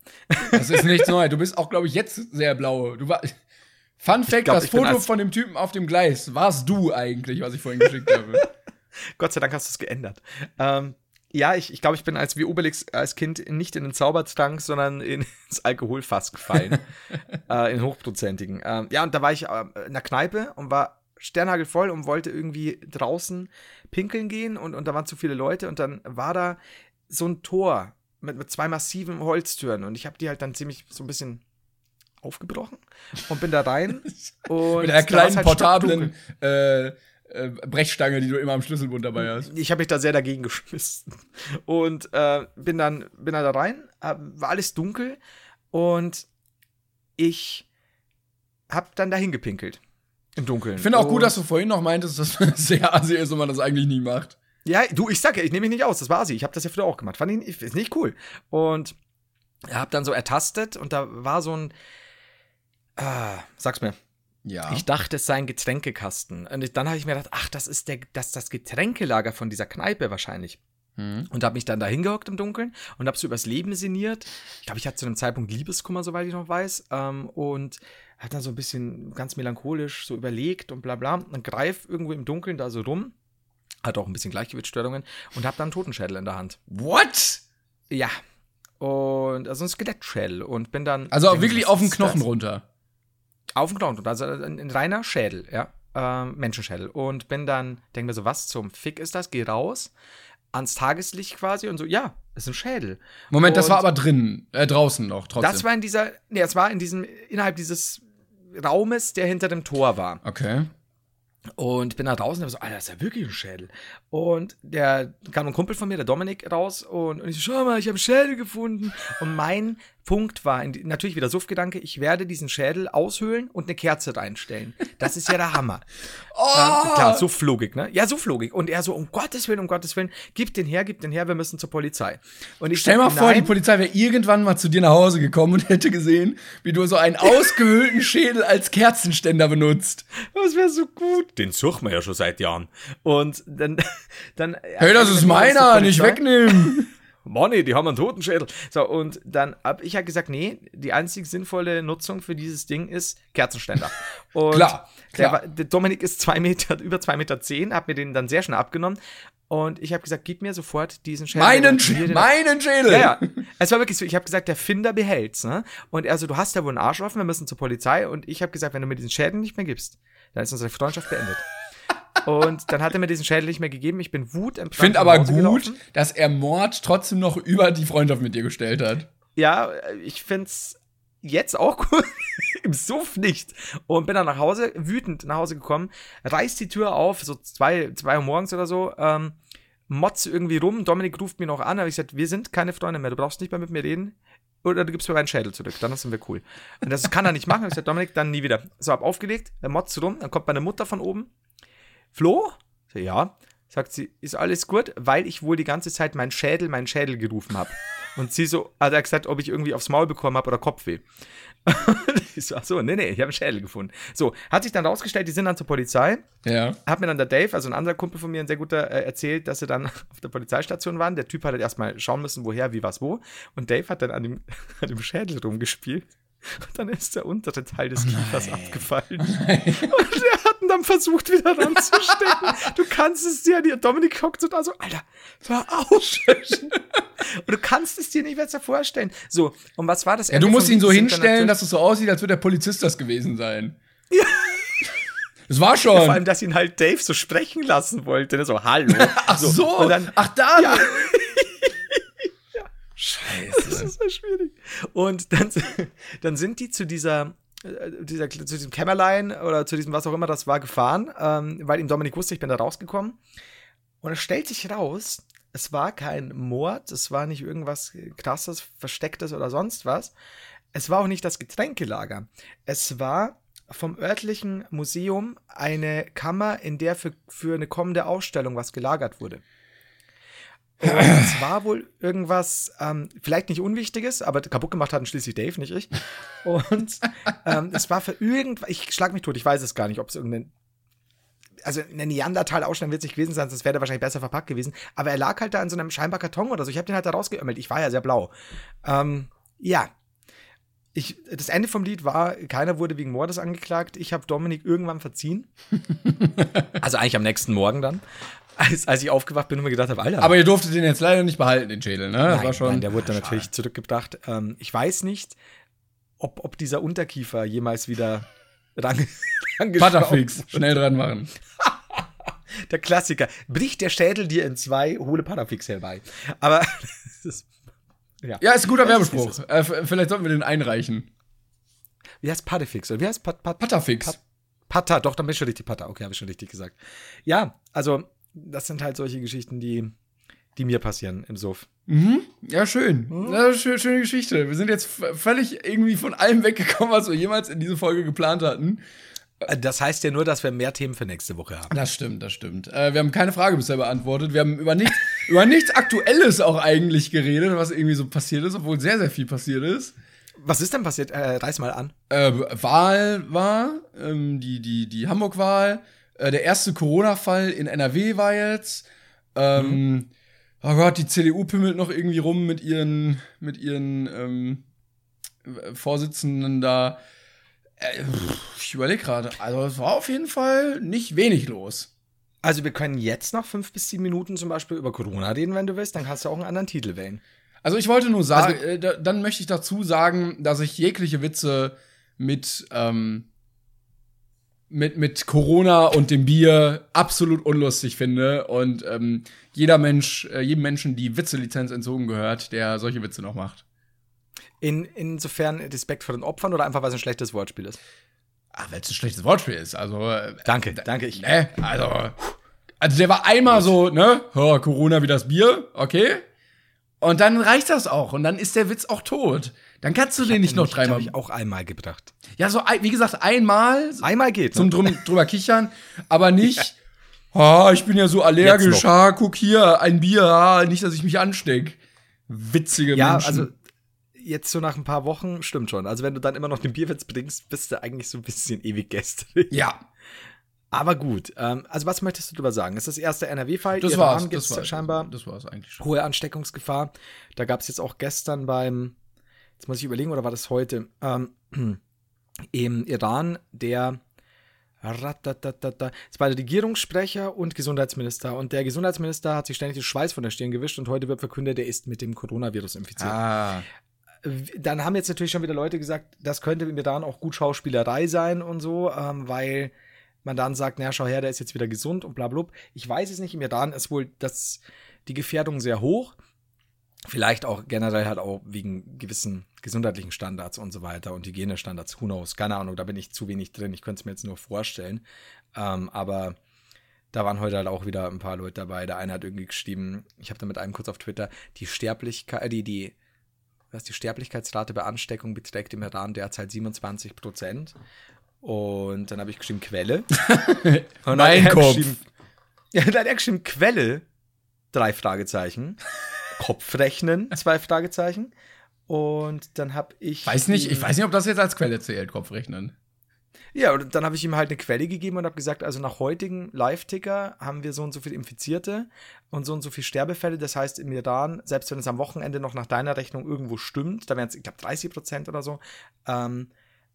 das ist nichts Neues. Du bist auch, glaube ich, jetzt sehr blau. Du war, Fun Fact: glaub, Das Foto von dem Typen auf dem Gleis warst du eigentlich, was ich vorhin geschickt habe. Gott sei Dank hast du es geändert. Ähm, ja, ich, ich glaube, ich bin als wie Obelix als Kind nicht in den Zaubertrank, sondern in- [LAUGHS] ins Alkoholfass gefallen. [LAUGHS] äh, in hochprozentigen. Ähm, ja, und da war ich äh, in der Kneipe und war sternhagelvoll und wollte irgendwie draußen pinkeln gehen und, und da waren zu viele Leute und dann war da so ein Tor mit, mit zwei massiven Holztüren und ich habe die halt dann ziemlich so ein bisschen aufgebrochen und bin da rein [LAUGHS] und Mit war's kleinen halt portablen äh, äh, Brechstange, die du immer am Schlüsselbund dabei hast. Ich habe mich da sehr dagegen geschmissen. Und äh, bin, dann, bin dann da rein, war alles dunkel und ich habe dann dahin gepinkelt. Im Dunkeln. Ich finde auch gut, Und- dass du vorhin noch meintest, dass man [LAUGHS] sehr assi ist und man das eigentlich nie macht. Ja, du, ich sag ja, ich nehme mich nicht aus, das war sie. Ich habe das ja früher auch gemacht. Fand ich nicht- ist nicht cool. Und hab dann so ertastet und da war so ein. Ah, sag's mir. Ja. Ich dachte, es sei ein Getränkekasten. Und dann habe ich mir gedacht, ach, das ist der, das, das Getränkelager von dieser Kneipe wahrscheinlich. Hm. Und habe mich dann da hingehockt im Dunkeln und habe so übers Leben sinniert. Ich glaube, ich hatte zu einem Zeitpunkt Liebeskummer, soweit ich noch weiß. Ähm, und hat dann so ein bisschen ganz melancholisch so überlegt und bla bla. Und greif irgendwo im Dunkeln da so rum. Hat auch ein bisschen Gleichgewichtsstörungen und habe dann einen Totenschädel in der Hand. What? Ja. Und also ein Skelettschädel und bin dann. Also auch wirklich auf den Knochen runter. Auf den Knochen, also ein, ein reiner Schädel, ja. Ähm, Menschenschädel. Und bin dann, denke mir so, was zum Fick ist das? Geh raus, ans Tageslicht quasi und so, ja, ist ein Schädel. Moment, das Und war aber drin, äh, draußen noch, trotzdem. Das war in dieser, nee, es war in diesem, innerhalb dieses Raumes, der hinter dem Tor war. okay. Und bin da draußen und so, Alter, das ist ja wirklich ein Schädel. Und der kam ein Kumpel von mir, der Dominik, raus und, und ich so, schau mal, ich habe einen Schädel gefunden. Und mein Punkt war, in, die- natürlich wieder Suffgedanke, ich werde diesen Schädel aushöhlen und eine Kerze reinstellen. Das ist ja der Hammer. [LAUGHS] Ähm, klar, Sufflogik, ne? Ja, Sufflogik. Und er so, um Gottes Willen, um Gottes Willen, gib den her, gib den her, wir müssen zur Polizei. Und ich Stell so, mal vor, die nein. Polizei wäre irgendwann mal zu dir nach Hause gekommen und hätte gesehen, wie du so einen [LAUGHS] ausgehöhlten Schädel als Kerzenständer benutzt. Das wäre so gut. Den suchen wir ja schon seit Jahren. Und dann, [LAUGHS] dann. Hey, das ist meiner, nicht wegnehmen. Money, die haben einen Totenschädel. So, und dann hab ich halt gesagt, nee, die einzig sinnvolle Nutzung für dieses Ding ist Kerzenständer. [LAUGHS] Und Klar, klar. der Dominik ist zwei Meter, [LAUGHS] über zwei Meter zehn, hat mir den dann sehr schnell abgenommen. Und ich habe gesagt, gib mir sofort diesen Schädel. meinen, Sch meinen Schädel. ja, ja. [LAUGHS] Es war wirklich so, ich habe gesagt, der Finder behält's, ne? Und er so, du hast ja wohl einen Arsch offen, wir müssen zur Polizei. Und ich habe gesagt, wenn du mir diesen Schädel nicht mehr gibst, dann ist unsere Freundschaft beendet. Und dann hat er mir diesen Schädel nicht mehr gegeben. Ich bin Wut Ich finde aber gut, gelaufen. dass er Mord trotzdem noch über die Freundschaft mit dir gestellt hat. Ja, ich find's jetzt auch gut. [LAUGHS] Im Suff nicht. Und bin dann nach Hause, wütend nach Hause gekommen, reiß die Tür auf, so zwei, zwei Uhr morgens oder so, ähm, motz irgendwie rum. Dominik ruft mir noch an, habe ich gesagt, wir sind keine Freunde mehr, du brauchst nicht mehr mit mir reden. Oder du gibst mir meinen Schädel zurück, dann sind wir cool. Und das kann er nicht machen. Ich gesagt, Dominik, dann nie wieder. So, hab aufgelegt, er motzt rum, dann kommt meine Mutter von oben. Flo? So, ja. Sagt sie, ist alles gut, weil ich wohl die ganze Zeit meinen Schädel, meinen Schädel gerufen habe. Und sie so, hat er gesagt, ob ich irgendwie aufs Maul bekommen habe oder Kopfweh. [LAUGHS] ich so, ach so, nee, nee, ich habe einen Schädel gefunden. So, hat sich dann rausgestellt, die sind dann zur Polizei. Ja. Hat mir dann der Dave, also ein anderer Kumpel von mir, ein sehr guter, äh, erzählt, dass sie dann [LAUGHS] auf der Polizeistation waren. Der Typ hat halt erstmal schauen müssen, woher, wie, was, wo. Und Dave hat dann an dem, [LAUGHS] an dem Schädel rumgespielt. Und dann ist der untere Teil des Kiefers abgefallen. Und er ihn dann versucht, wieder ranzustecken. [LAUGHS] Du kannst es dir, die Dominik hockt so da so, Alter, hör auf. [LAUGHS] Und du kannst es dir nicht besser vorstellen. So, und was war das? Ja, du musst ihn so hinstellen, dass es so aussieht, als würde der Polizist das gewesen sein. Es war Vor allem, schon. dass ihn halt Dave so sprechen lassen wollte. ne, So, hallo. [LAUGHS] Ach so. Und dann, Ach da. Ja. Das Scheiße. ist ja schwierig. Und dann, dann sind die zu dieser, dieser, zu diesem Kämmerlein oder zu diesem, was auch immer das war, gefahren, ähm, weil ihm Dominik wusste, ich bin da rausgekommen. Und es stellt sich raus, es war kein Mord, es war nicht irgendwas krasses, verstecktes oder sonst was. Es war auch nicht das Getränkelager. Es war vom örtlichen Museum eine Kammer, in der für, für eine kommende Ausstellung was gelagert wurde. Und es war wohl irgendwas, ähm, vielleicht nicht Unwichtiges, aber kaputt gemacht hatten schließlich Dave, nicht ich. Und ähm, es war für irgendwas, ich schlag mich tot, ich weiß es gar nicht, ob es irgendein, also eine Neandertal-Ausstellung wird es nicht gewesen sein, sonst wäre der wahrscheinlich besser verpackt gewesen. Aber er lag halt da in so einem scheinbar Karton oder so. Ich habe den halt da rausgeömmelt. Ich war ja sehr blau. Ähm, ja. Ich, das Ende vom Lied war, keiner wurde wegen Mordes angeklagt. Ich habe Dominik irgendwann verziehen. [LAUGHS] also eigentlich am nächsten Morgen dann. Als, als ich aufgewacht bin und mir gedacht habe, Alter. Aber ihr durftet den jetzt leider nicht behalten, den Schädel, ne? Das nein, war schon. nein, der wurde dann Schade. natürlich zurückgebracht. Ähm, ich weiß nicht, ob, ob dieser Unterkiefer jemals wieder [LAUGHS] ran, Butterfix, schnell dran machen. [LAUGHS] Der Klassiker. Bricht der Schädel dir in zwei, hole Parafix herbei. Aber [LAUGHS] das ist, ja. Ja, ist ein guter Das Werbespruch. Äh, vielleicht sollten wir den einreichen. Wie heißt Patafix? Oder wie heißt Pat, Pat, Patterfix. Pat- Pata, doch, dann bin ich schon richtig Pata. Okay, habe ich schon richtig gesagt. Ja, also, das sind halt solche Geschichten, die, die mir passieren im Suff. Mhm. Ja, schön. Hm? Ja, schö- schöne Geschichte. Wir sind jetzt völlig irgendwie von allem weggekommen, was wir jemals in diese Folge geplant hatten. Äh, Das heißt ja nur, dass wir mehr Themen für nächste Woche haben. Das stimmt, das stimmt. Äh, wir haben keine Frage bisher beantwortet. Wir haben über nichts, [LAUGHS] über nichts Aktuelles auch eigentlich geredet, was irgendwie so passiert ist, obwohl sehr, sehr viel passiert ist. Was ist denn passiert? Äh, reiß mal an. Äh, Wahl war, ähm, die, die, die Hamburg-Wahl. Äh, der erste Corona-Fall in NRW war jetzt. Ähm, Oh Gott, die CDU pimmelt noch irgendwie rum mit ihren, mit ihren ähm, Vorsitzenden da. Äh, ich überlege gerade. Also, es war auf jeden Fall nicht wenig los. Also, wir können jetzt noch fünf bis sieben Minuten zum Beispiel über Corona reden, wenn du willst. Dann kannst du auch einen anderen Titel wählen. Also ich wollte nur sagen, Also- äh, da, dann möchte ich dazu sagen, dass ich jegliche Witze mit, ähm, mit, mit Corona und dem Bier absolut unlustig finde. Und ähm, jeder Mensch, äh, jedem Menschen die Witzelizenz entzogen gehört, der solche Witze noch macht. In, insofern Respekt vor den Opfern oder einfach, weil es ein schlechtes Wortspiel ist? Ah, weil es ein schlechtes Wortspiel ist. Also. Äh, Danke, danke. Ich, Ne, also. Also der war einmal so, ne? Ja, Corona wie das Bier, okay. Und dann reicht das auch. Und dann ist der Witz auch tot. Dann kannst du den nicht noch dreimal. glaub ich auch einmal gebracht. Ja, so, wie gesagt, einmal Einmal geht. zum ne? drum, [LAUGHS] drüber kichern, aber nicht, ah, ich bin ja so allergisch, ah, guck hier, ein Bier, ah, nicht, dass ich mich ansteck. Witzige Ja, Menschen. also jetzt so nach ein paar Wochen stimmt schon. Also wenn du dann immer noch den Bierwitz bringst, bist du eigentlich so ein bisschen ewig gestrig. ja, Aber gut. Ähm, also was möchtest du darüber sagen? Es ist das erste NRW-Fall. das Iran war's. Das war's. scheinbar Das war's eigentlich schon. hohe Ansteckungsgefahr. Da gab es jetzt auch gestern beim, jetzt muss ich überlegen, oder war das heute, ähm, [CLEARS THROAT] im Iran, der. Es war der Regierungssprecher und Gesundheitsminister. Und der Gesundheitsminister hat sich ständig den Schweiß von der Stirn gewischt und heute wird verkündet, er ist mit dem Coronavirus infiziert. Ah, Dann haben jetzt natürlich schon wieder Leute gesagt, das könnte im Iran auch gut Schauspielerei sein und so, ähm, weil man dann sagt, naja, schau her, der ist jetzt wieder gesund und bla bla. bla. Ich weiß es nicht, im Iran ist wohl das, die Gefährdung sehr hoch. Vielleicht auch generell halt auch wegen gewissen gesundheitlichen Standards und so weiter und Hygienestandards. Who knows? Keine Ahnung, da bin ich zu wenig drin. Ich könnte es mir jetzt nur vorstellen. Ähm, aber da waren heute halt auch wieder ein paar Leute dabei. Der eine hat irgendwie geschrieben, ich habe da mit einem kurz auf Twitter, die Sterblichkeit, äh, die, die, was die Sterblichkeitsrate bei Ansteckung beträgt im Iran derzeit 27 Prozent. Und dann habe ich geschrieben, Quelle. [LAUGHS] Und Mein Kopf. [LAUGHS] Ja, dann hat er geschrieben, Quelle, drei Fragezeichen. Kopfrechnen, zwei Fragezeichen. Und dann habe ich. weiß nicht, ich weiß nicht, ob das jetzt als Quelle zählt, Kopfrechnen. Ja, und dann habe ich ihm halt eine Quelle gegeben und habe gesagt, also nach heutigem Live-Ticker haben wir so und so viele Infizierte und so und so viele Sterbefälle. Das heißt, im Iran, selbst wenn es am Wochenende noch nach deiner Rechnung irgendwo stimmt, da wären es, ich glaube, 30 Prozent oder so, ähm,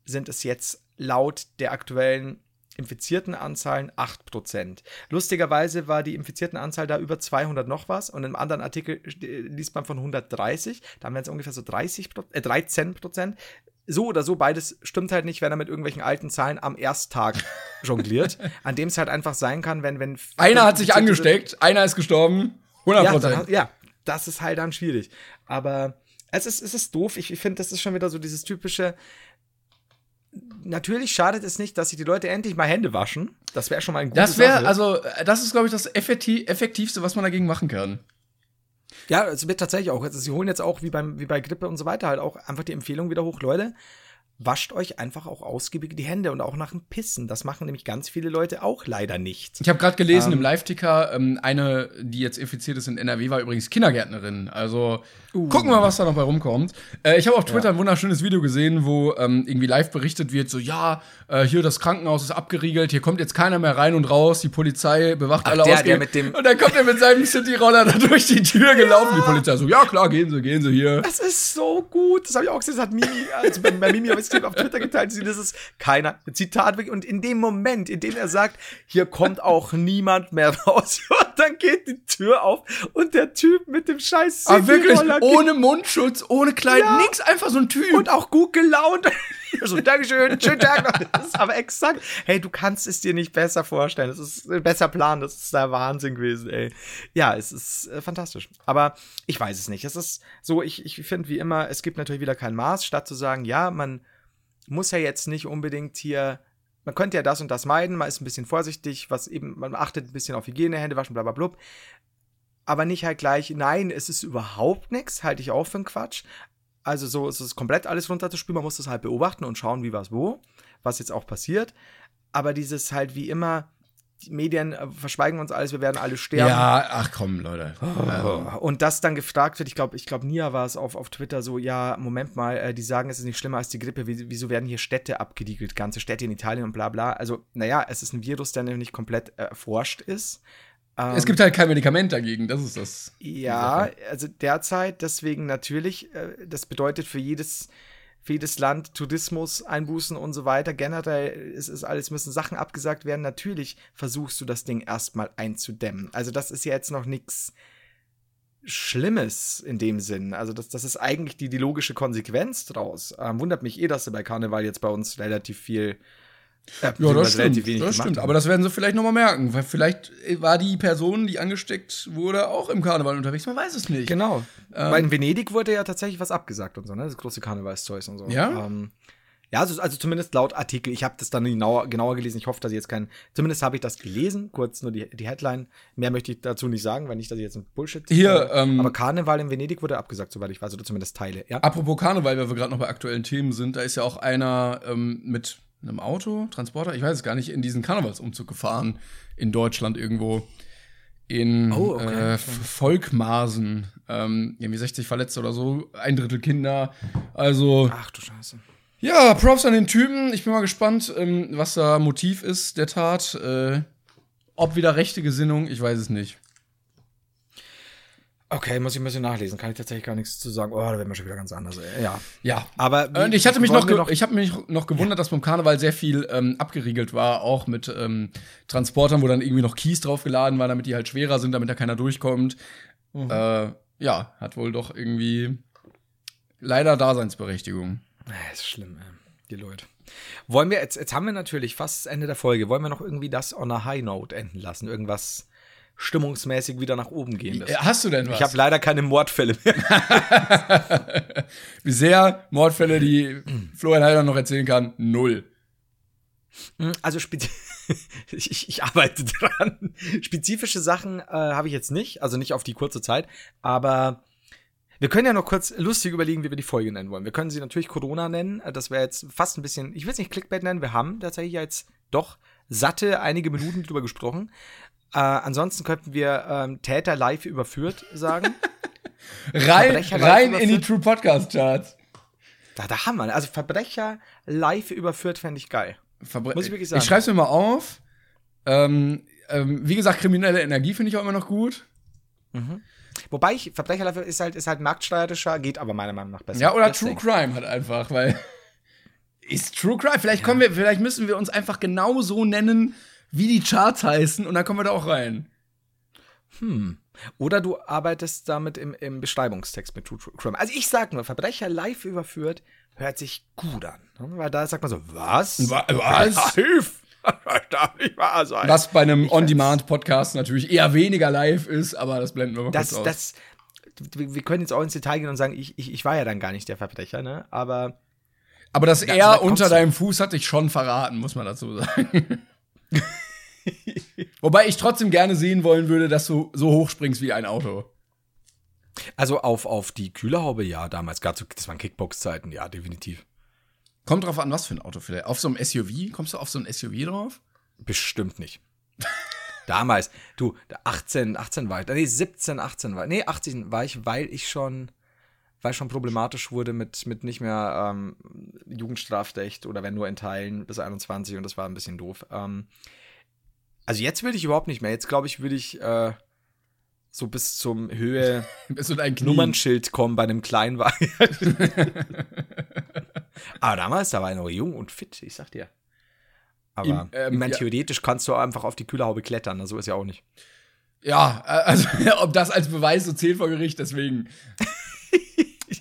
sind es jetzt laut der aktuellen infizierten Anzahlen 8 Prozent. Lustigerweise war die infizierten Anzahl da über 200 noch was und im anderen Artikel äh, liest man von 130, da haben wir jetzt ungefähr so 30, Pro- äh, 13 Prozent so oder so, beides stimmt halt nicht, wenn er mit irgendwelchen alten Zahlen am Ersttag [LAUGHS] jongliert, an dem es halt einfach sein kann, wenn, wenn. Einer hat sich angesteckt, einer ist gestorben. 100 Ja, Prozent. dann, ja, das ist halt dann schwierig. Aber es ist, es ist doof. Ich, ich finde, das ist schon wieder so dieses typische. Natürlich schadet es nicht, dass sich die Leute endlich mal Hände waschen. Das wäre schon mal ein gutes das wäre, also, äh, das ist, glaube ich, das effektiv, effektivste, was man dagegen machen kann. Ja, es wird tatsächlich auch. Also, sie holen jetzt auch, wie, beim, wie bei Grippe und so weiter, halt auch einfach die Empfehlung wieder hoch. Leute, wascht euch einfach auch ausgiebig die Hände und auch nach dem Pissen. Das machen nämlich ganz viele Leute auch leider nicht. Ich habe gerade gelesen Ähm. im Live-Ticker, ähm, eine, die jetzt infiziert ist in NRW, war übrigens Kindergärtnerin. Also gucken wir mal, was da noch bei rumkommt. Äh, ich habe auf Twitter ein wunderschönes Video gesehen, wo ähm, irgendwie live berichtet wird, so ja, äh, hier das Krankenhaus ist abgeriegelt, hier kommt jetzt keiner mehr rein und raus, die Polizei bewacht alle der- Ausgänge. der mit dem- und dann kommt er mit seinem City-Roller da durch die Tür gelaufen. Die Polizei so, ja klar, gehen Sie, gehen Sie hier. Das ist so gut. Das habe ich auch gesehen. Das hat Mimi, also bei, bei Mimi habe ich es auf Twitter geteilt. Das ist keiner. Zitat wirklich. Und in dem Moment, in dem er sagt, hier kommt auch niemand mehr [LAUGHS] raus, und dann geht die Tür auf und der Typ mit dem scheiß Aber Ah, wirklich, ohne Mundschutz, ohne Kleid, Ja. nix, einfach so ein Typ. und auch gut gelaunt. [LAUGHS] So, Dankeschön, schönen Tag noch. Das ist aber exakt. Hey, du kannst es dir nicht besser vorstellen. Das ist ein besser Plan. Das ist der Wahnsinn gewesen, ey. Ja, es ist äh, fantastisch. Aber ich weiß es nicht. Es ist so, ich, ich finde wie immer, es gibt natürlich wieder kein Maß, statt zu sagen, ja, man muss ja jetzt nicht unbedingt hier. Man könnte ja das und das meiden, man ist ein bisschen vorsichtig, was eben, man achtet ein bisschen auf Hygiene, Hände waschen, bla bla blub. Aber nicht halt gleich, nein, es ist überhaupt nichts, halte ich auch für einen Quatsch. Also so ist es komplett alles runterzuspielen. Man muss das halt beobachten und schauen, wie was wo, was jetzt auch passiert. Aber dieses halt wie immer, Medien äh, verschweigen uns alles, wir werden alle sterben. ja, ach komm, Leute. Also, Und das dann gefragt wird, ich glaube, ich glaube, Nia war es auf, auf Twitter so, ja, Moment mal, äh, die sagen, es ist nicht schlimmer als die Grippe, Wie, wieso werden hier Städte abgediegelt, ganze Städte in Italien und bla bla. Also, naja, es ist ein Virus, der noch nicht komplett erforscht ist. Ähm, es gibt halt kein Medikament dagegen, das ist das. Ja, also derzeit deswegen natürlich, äh, das bedeutet für jedes, für jedes Land Tourismus, Einbußen und so weiter. Generell ist es alles, müssen Sachen abgesagt werden. Natürlich versuchst du das Ding erstmal einzudämmen. Also das ist ja jetzt noch nichts Schlimmes in dem Sinn. Also das, das ist eigentlich die, die logische Konsequenz draus. Ähm, wundert mich eh, dass sie bei Karneval jetzt bei uns relativ viel Ja, beziehungsweise das stimmt. Das stimmt. Aber das werden sie vielleicht noch mal merken, weil vielleicht war die Person, die angesteckt wurde, auch im Karneval unterwegs. Man weiß es nicht. Genau. Ähm, Weil in Venedig wurde ja tatsächlich was abgesagt und so, ne? Das große Karnevalszeug und so. Ja? Ähm, ja, also, also zumindest laut Artikel. Ich habe das dann genauer, genauer gelesen. Ich hoffe, dass ich jetzt kein. Zumindest habe ich das gelesen. Kurz nur die, die Headline. Mehr möchte ich dazu nicht sagen, weil nicht, dass ich jetzt ein Bullshit. Hier, äh, ähm, aber Karneval in Venedig wurde abgesagt, soweit ich weiß, oder zumindest Teile. Ja. Apropos Karneval, weil wir gerade noch bei aktuellen Themen sind, da ist ja auch einer ähm, mit einem Auto, Transporter, ich weiß es gar nicht, in diesen Karnevalsumzug gefahren in Deutschland irgendwo. In Oh, okay. äh, Volkmarsen. Ähm, irgendwie 60 Verletzte oder so, ein Drittel Kinder. Also, Ach du Scheiße. ja, Props an den Typen. Ich bin mal gespannt, ähm, was da Motiv ist der Tat. Äh, ob wieder rechte Gesinnung, ich weiß es nicht. Okay, muss ich ein bisschen nachlesen. Kann ich tatsächlich gar nichts zu sagen. Oh, da werden wir schon wieder ganz anders. Ja. Ja, Aber wie- Und ich hatte mich noch, ge ich habe mich noch gewundert, dass beim Karneval sehr viel ähm, abgeriegelt war, auch mit ähm, Transportern, wo dann irgendwie noch Kies draufgeladen war, damit die halt schwerer sind, damit da keiner durchkommt. Äh, ja, hat wohl doch irgendwie leider Daseinsberechtigung. Äh, ist schlimm, ey. die Leute. Wollen wir, jetzt, jetzt haben wir natürlich fast das Ende der Folge. Wollen wir noch irgendwie das on a high note enden lassen? Irgendwas stimmungsmäßig wieder nach oben gehen Äh, Hast du denn was? Ich habe leider keine Mordfälle mehr. [LAUGHS] Wie sehr Mordfälle, die Florian Heider noch erzählen kann, null. Also spezi [LAUGHS] ich, ich arbeite dran. Spezifische Sachen äh, habe ich jetzt nicht, also nicht auf die kurze Zeit, aber wir können ja noch kurz lustig überlegen, wie wir die Folge nennen wollen. Wir können sie natürlich Corona nennen. Äh, Das wäre jetzt fast ein bisschen, ich will es nicht Clickbait nennen, wir haben tatsächlich jetzt doch satte einige Minuten drüber gesprochen. Äh, ansonsten könnten wir ähm, Täter live überführt sagen. [LAUGHS] Rein, rein in die? True Podcast Charts. da, da haben wir. Also Verbrecher live überführt fände ich geil. Verbre Muss ich wirklich sagen. Ich schreib's mir mal auf. Ähm, ähm, wie gesagt, kriminelle Energie finde ich auch immer noch gut. Wobei ich, Verbrecher live ist halt, ist halt marktsteuerischer, geht aber meiner Meinung nach besser. Ja, oder Deswegen. True Crime halt einfach, weil [LAUGHS] ist True Crime. Vielleicht kommen wir, vielleicht müssen wir uns einfach genau so nennen, wie die Charts heißen, und dann kommen wir da auch rein. Hm. Oder du arbeitest damit im, im Beschreibungstext mit True Crime. Also ich sag nur, Verbrecher live überführt hört sich gut an. Weil da sagt man so, was? Wa- was? [LAUGHS] Live? Das darf nicht wahr sein. Was bei einem On-Demand-Podcast natürlich eher weniger live ist, aber das blenden wir mal das, kurz aus. das, wir können jetzt auch ins Detail gehen und sagen, ich, ich, ich war ja dann gar nicht der Verbrecher, ne? Aber aber das Ja, so eher weit kommt's unter deinem Fuß hat dich schon verraten, muss man dazu sagen. [LAUGHS] Wobei ich trotzdem gerne sehen wollen würde, dass du so hoch springst wie ein Auto. also auf, auf die Kühlerhaube, ja, damals gab es, das waren Kickbox-Zeiten, ja, definitiv. Kommt drauf an, was für ein Auto vielleicht. Auf so einem SUV? Kommst du auf so ein SUV drauf? Bestimmt nicht. [LAUGHS] Damals, du, 18, 18 war ich, nee, 17, 18 war, nee, 18 war ich, weil ich schon, weil schon problematisch wurde mit, mit nicht mehr ähm, Jugendstrafrecht oder wenn nur in Teilen bis 21 und das war ein bisschen doof. Ähm, also jetzt würde ich überhaupt nicht mehr. Jetzt glaube ich, würde ich äh, so bis zum Höhe [LAUGHS] dein Knie? Nummernschild kommen bei einem Kleinwagen. [LAUGHS] Aber damals, da war er noch jung und fit, ich sag dir. Aber Im, ähm, ich meine, ja. theoretisch kannst du einfach auf die Kühlerhaube klettern, also ist ja auch nicht. Ja, äh, also [LAUGHS] ob das als Beweis so zählt vor Gericht, deswegen.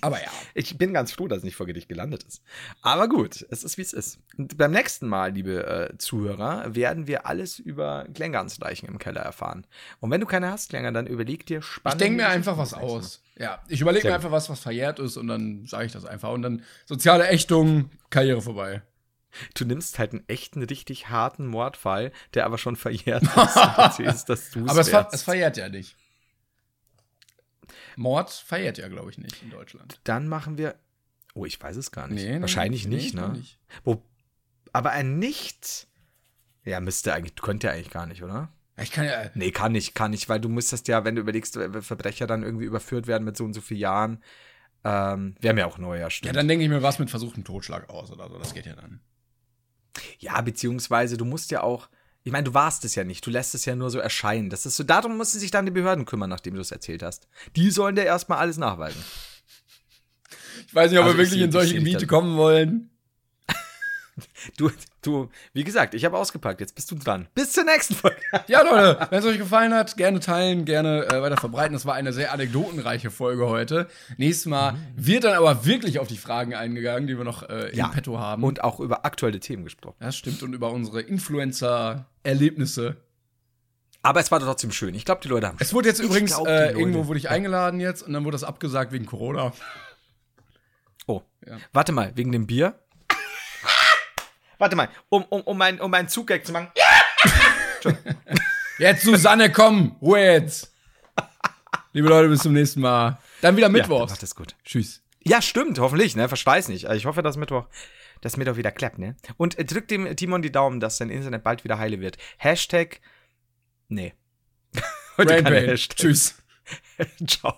Aber ja. Ich bin ganz froh, dass es nicht vor Gericht gelandet ist. Aber gut, es ist wie es ist. Und beim nächsten Mal, liebe äh, Zuhörer, werden wir alles über Klängeranzeichen im Keller erfahren. Und wenn du keine hast, Klänger, dann überleg dir Ich spannende denke mir einfach was aus. Ja, ich überlege mir einfach was, was verjährt ist und dann sage ich das einfach. Und dann soziale Ächtung, Karriere vorbei. Du nimmst halt einen echten, richtig harten Mordfall, der aber schon verjährt ist [LAUGHS] du Aber es, ver es verjährt ja nicht. Mord verjährt ja, glaube ich, nicht in Deutschland. Dann machen wir. Oh, ich weiß es gar nicht. Nee, nee, Wahrscheinlich nee, nicht, ich glaub ne? nicht. Wo, aber ein Nicht. Ja, müsste eigentlich, könnte ja eigentlich gar nicht, oder? Ich kann ja. Nee, kann nicht, kann nicht, weil du müsstest ja, wenn du überlegst, wenn Verbrecher dann irgendwie überführt werden mit so und so vielen Jahren, ähm, wir haben ja auch neue, Ja, stimmt. dann denke ich mir was mit versuchtem Totschlag aus oder so. Das geht ja dann. Ja, beziehungsweise du musst ja auch, ich meine, du warst es ja nicht, du lässt es ja nur so erscheinen. Das ist so, darum mussten sich dann die Behörden kümmern, nachdem du es erzählt hast. Die sollen dir erstmal alles nachweisen. Ich weiß nicht, ob Also wir ich wirklich in solche Gebiete kommen wollen. [LAUGHS] Du, du, wie gesagt, ich habe ausgepackt, jetzt bist du dran. Bis zur nächsten Folge. [LAUGHS] Ja, Leute, wenn es euch gefallen hat, gerne teilen, gerne äh, weiter verbreiten. Das war eine sehr anekdotenreiche Folge heute. Nächstes Mal wird dann aber wirklich auf die Fragen eingegangen, die wir noch äh, im Petto haben. Und auch über aktuelle Themen gesprochen. das stimmt und über unsere Influencer-Erlebnisse. Aber es war trotzdem schön. Ich glaube, die Leute haben Es wurde jetzt Ich übrigens, glaub, äh, irgendwo wurde ich eingeladen jetzt und dann wurde das abgesagt wegen Corona. Oh. Ja. Warte mal, wegen dem Bier? Warte mal, um, um, um, mein, um meinen Zuggag zu machen. Jetzt, Susanne, komm, Ruhe jetzt. Liebe Leute, bis zum nächsten Mal. Dann wieder Ja, Mittwoch. macht das gut. Tschüss. Ja, stimmt, hoffentlich, ne? Verschweiß nicht. Also ich hoffe, dass Mittwoch, dass Mittwoch wieder klappt, ne? Und äh, drückt dem Timon die Daumen, dass sein Internet bald wieder heile wird. Hashtag. Nee. [LAUGHS] Heute. Hashtags. Tschüss. [LAUGHS] Ciao.